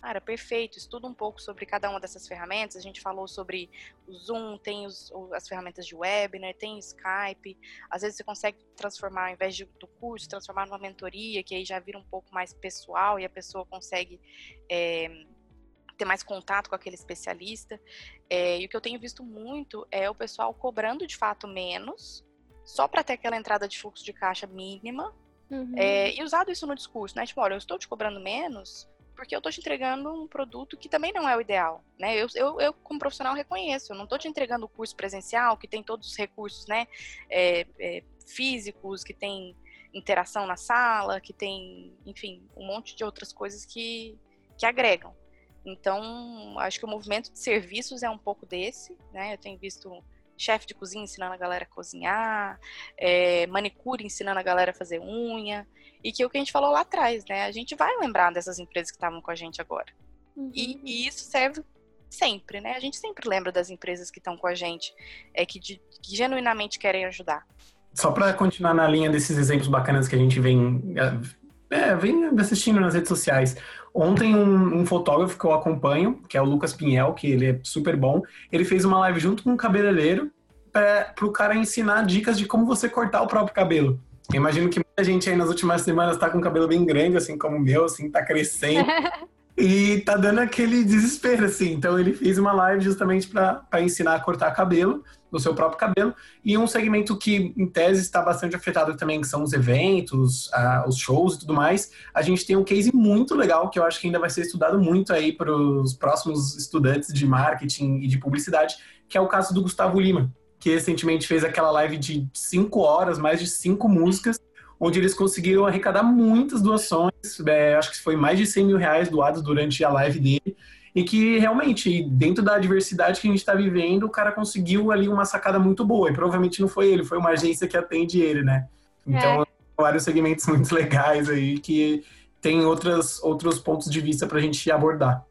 cara, perfeito. Estuda um pouco sobre cada uma dessas ferramentas. A gente falou sobre o Zoom, tem os, as ferramentas de webinar, tem o Skype. Às vezes você consegue transformar, ao invés de, do curso, transformar numa mentoria, que aí já vira um pouco mais pessoal e a pessoa consegue. É, ter mais contato com aquele especialista. É, e o que eu tenho visto muito é o pessoal cobrando de fato menos só para ter aquela entrada de fluxo de caixa mínima uhum. é, e usado isso no discurso, né? Tipo, olha, eu estou te cobrando menos porque eu estou te entregando um produto que também não é o ideal, né? Eu, eu, eu como profissional, reconheço, eu não estou te entregando o curso presencial, que tem todos os recursos, né, é, é, físicos, que tem interação na sala, que tem, enfim, um monte de outras coisas que, que agregam. Então, acho que o movimento de serviços é um pouco desse, né? Eu tenho visto chefe de cozinha ensinando a galera a cozinhar, é, manicure ensinando a galera a fazer unha, e que é o que a gente falou lá atrás, né? A gente vai lembrar dessas empresas que estavam com a gente agora. Uhum. E, e, isso serve sempre, né? A gente sempre lembra das empresas que estão com a gente, é, que, de, que genuinamente querem ajudar. Só para continuar na linha desses exemplos bacanas que a gente vem, é, vem assistindo nas redes sociais. Ontem, um, um, fotógrafo que eu acompanho, que é o Lucas Pinhel, que ele é super bom, ele fez uma live junto com um cabeleireiro para o cara ensinar dicas de como você cortar o próprio cabelo. Eu imagino que muita gente aí nas últimas semanas está com o cabelo bem grande, assim como o meu, assim, tá crescendo. <laughs> e tá dando aquele desespero, assim. Então ele fez uma live justamente para ensinar a cortar cabelo do seu próprio cabelo. E um segmento que, em tese, está bastante afetado também, que são os eventos, os shows e tudo mais. A gente tem um case muito legal que eu acho que ainda vai ser estudado muito aí para os próximos estudantes de marketing e de publicidade, que é o caso do Gustavo Lima, que recentemente fez aquela live de cinco horas, mais de cinco músicas, onde eles conseguiram arrecadar muitas doações. É, acho que foi mais de 100 mil reais doados durante a live dele e que realmente, dentro da diversidade que a gente está vivendo, o cara conseguiu ali uma sacada muito boa. E provavelmente não foi ele, foi uma agência que atende ele, né? Então, vários segmentos <laughs> muito legais aí que tem outras, outros pontos de vista para a gente abordar.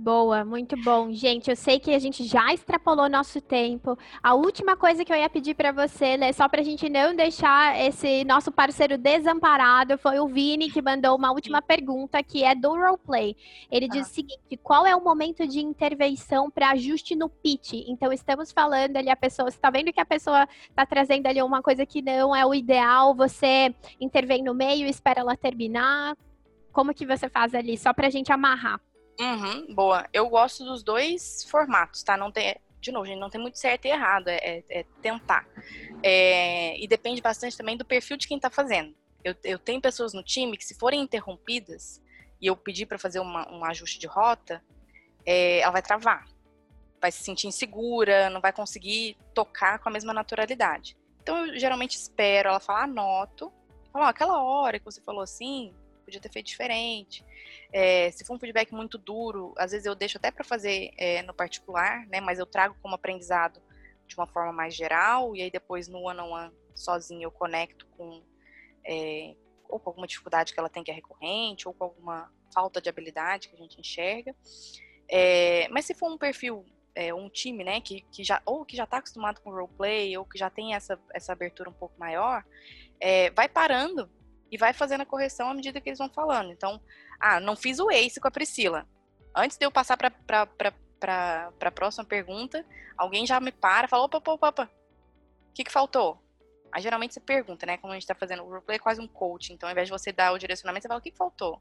Boa, muito bom. Gente, eu sei que a gente já extrapolou nosso tempo. A última coisa que eu ia pedir para você, né, só para a gente não deixar esse nosso parceiro desamparado, foi o Vini que mandou uma última pergunta, que é do roleplay. Ele ah. diz o seguinte: qual é o momento de intervenção para ajuste no pitch? Então, estamos falando ali, a pessoa, você está vendo que a pessoa está trazendo ali uma coisa que não é o ideal, você intervém no meio, espera ela terminar. Como que você faz ali, só para a gente amarrar? Uhum, boa. Eu gosto dos dois formatos, tá? Não tem, de novo, gente, não tem muito certo e errado, é, é, é tentar. É, e depende bastante também do perfil de quem tá fazendo. Eu, eu tenho pessoas no time que, se forem interrompidas e eu pedir para fazer uma, um ajuste de rota, é, ela vai travar. Vai se sentir insegura, não vai conseguir tocar com a mesma naturalidade. Então, eu geralmente espero ela falar, anoto, falo, oh, aquela hora que você falou assim, podia ter feito diferente. É, se for um feedback muito duro, às vezes eu deixo até para fazer é, no particular, né? Mas eu trago como aprendizado de uma forma mais geral e aí depois no one-on-one -on -one, sozinho eu conecto com é, ou com alguma dificuldade que ela tem que é recorrente ou com alguma falta de habilidade que a gente enxerga. É, mas se for um perfil é, um time, né, que, que já ou que já está acostumado com roleplay ou que já tem essa, essa abertura um pouco maior, é, vai parando e vai fazendo a correção à medida que eles vão falando. Então, ah, não fiz o ACE com a Priscila. Antes de eu passar para a próxima pergunta, alguém já me para fala: opa, opa, opa, o que, que faltou? Aí geralmente você pergunta, né? Como a gente está fazendo o roleplay é quase um coach. Então, ao invés de você dar o direcionamento, você fala: o que, que faltou?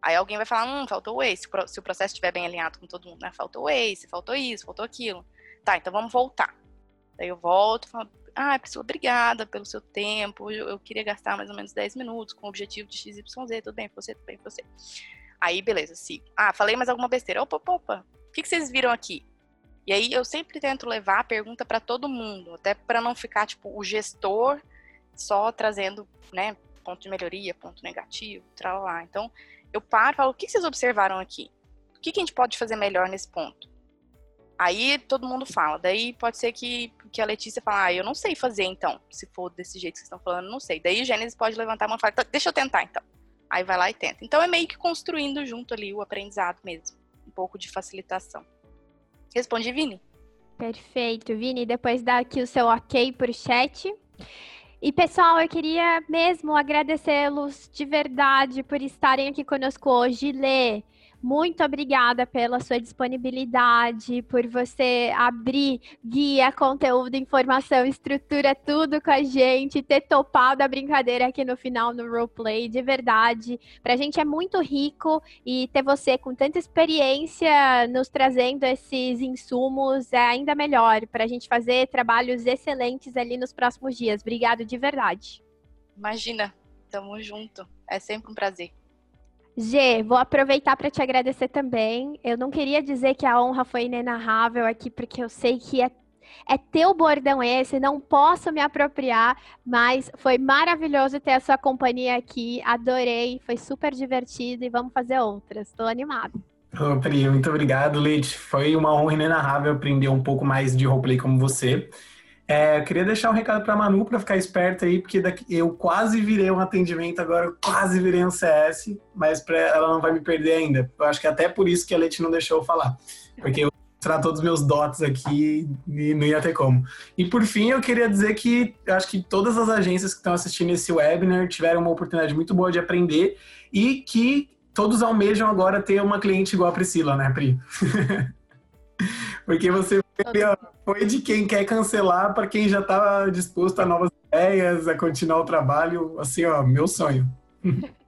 Aí alguém vai falar: hum, faltou o ACE. Se o processo estiver bem alinhado com todo mundo, né? Faltou o ACE, faltou isso, faltou aquilo. Tá, então vamos voltar. Daí eu volto, falo, ah, pessoa, obrigada pelo seu tempo. Eu, eu, queria gastar mais ou menos 10 minutos com o objetivo de XYZ. Tudo bem você? Tudo bem você? Aí, beleza, sigo. Ah, falei mais alguma besteira. Opa, opa, opa. O que, que vocês viram aqui? E aí eu sempre tento levar a pergunta para todo mundo, até para não ficar tipo o gestor só trazendo, né, ponto de melhoria, ponto negativo, tal lá. Então, eu paro e falo: "O que vocês observaram aqui? O que, que a gente pode fazer melhor nesse ponto?" Aí todo mundo fala. Daí pode ser que, que a Letícia fala, ah, eu não sei fazer então. Se for desse jeito que vocês estão falando, não sei. Daí o Gênesis pode levantar a mão e falar, tá, deixa eu tentar então. Aí vai lá e tenta. Então é meio que construindo junto ali o aprendizado mesmo. Um pouco de facilitação. Responde, Vini? Perfeito, Vini. Depois dá aqui o seu ok pro chat. E pessoal, eu queria mesmo agradecê-los de verdade por estarem aqui conosco hoje. Lê, muito obrigada pela sua disponibilidade, por você abrir guia, conteúdo, informação, estrutura tudo com a gente, ter topado a brincadeira aqui no final no roleplay, de verdade. Pra gente é muito rico e ter você com tanta experiência nos trazendo esses insumos é ainda melhor para a gente fazer trabalhos excelentes ali nos próximos dias. Obrigado de verdade. Imagina, tamo junto. É sempre um prazer. Gê, vou aproveitar para te agradecer também. Eu não queria dizer que a honra foi inenarrável aqui, porque eu sei que é, é teu bordão esse, não posso me apropriar, mas foi maravilhoso ter a sua companhia aqui. Adorei, foi super divertido e vamos fazer outras. Estou animada. Ô, Pri, muito obrigado, Leite. Foi uma honra inenarrável aprender um pouco mais de roleplay como você. É, eu queria deixar um recado para Manu para ficar esperta aí, porque daqui, eu quase virei um atendimento agora, eu quase virei um CS, mas pra, ela não vai me perder ainda. Eu acho que até por isso que a Leti não deixou eu falar, porque eu mostrar todos os meus dots aqui e não ia ter como. E por fim, eu queria dizer que acho que todas as agências que estão assistindo esse webinar tiveram uma oportunidade muito boa de aprender e que todos almejam agora ter uma cliente igual a Priscila, né, Pri? <laughs> <laughs> porque você foi de quem quer cancelar para quem já está disposto a novas ideias, a continuar o trabalho. Assim, ó, meu sonho. <laughs>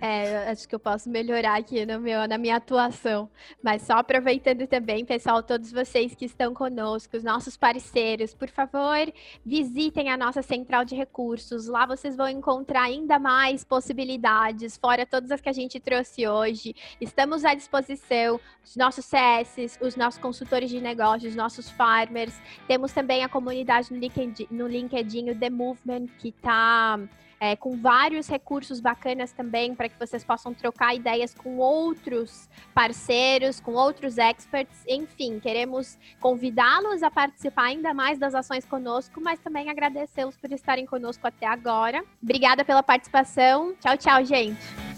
É, acho que eu posso melhorar aqui no meu, na minha atuação. Mas só aproveitando também, pessoal, todos vocês que estão conosco, os nossos parceiros, por favor, visitem a nossa central de recursos. Lá vocês vão encontrar ainda mais possibilidades, fora todas as que a gente trouxe hoje. Estamos à disposição, os nossos CS, os nossos consultores de negócios, os nossos farmers. Temos também a comunidade no LinkedIn, no LinkedIn o The Movement, que está é, com vários recursos bacanas também, para que vocês possam trocar ideias com outros parceiros, com outros experts. Enfim, queremos convidá-los a participar ainda mais das ações conosco, mas também agradecê-los por estarem conosco até agora. Obrigada pela participação. Tchau, tchau, gente.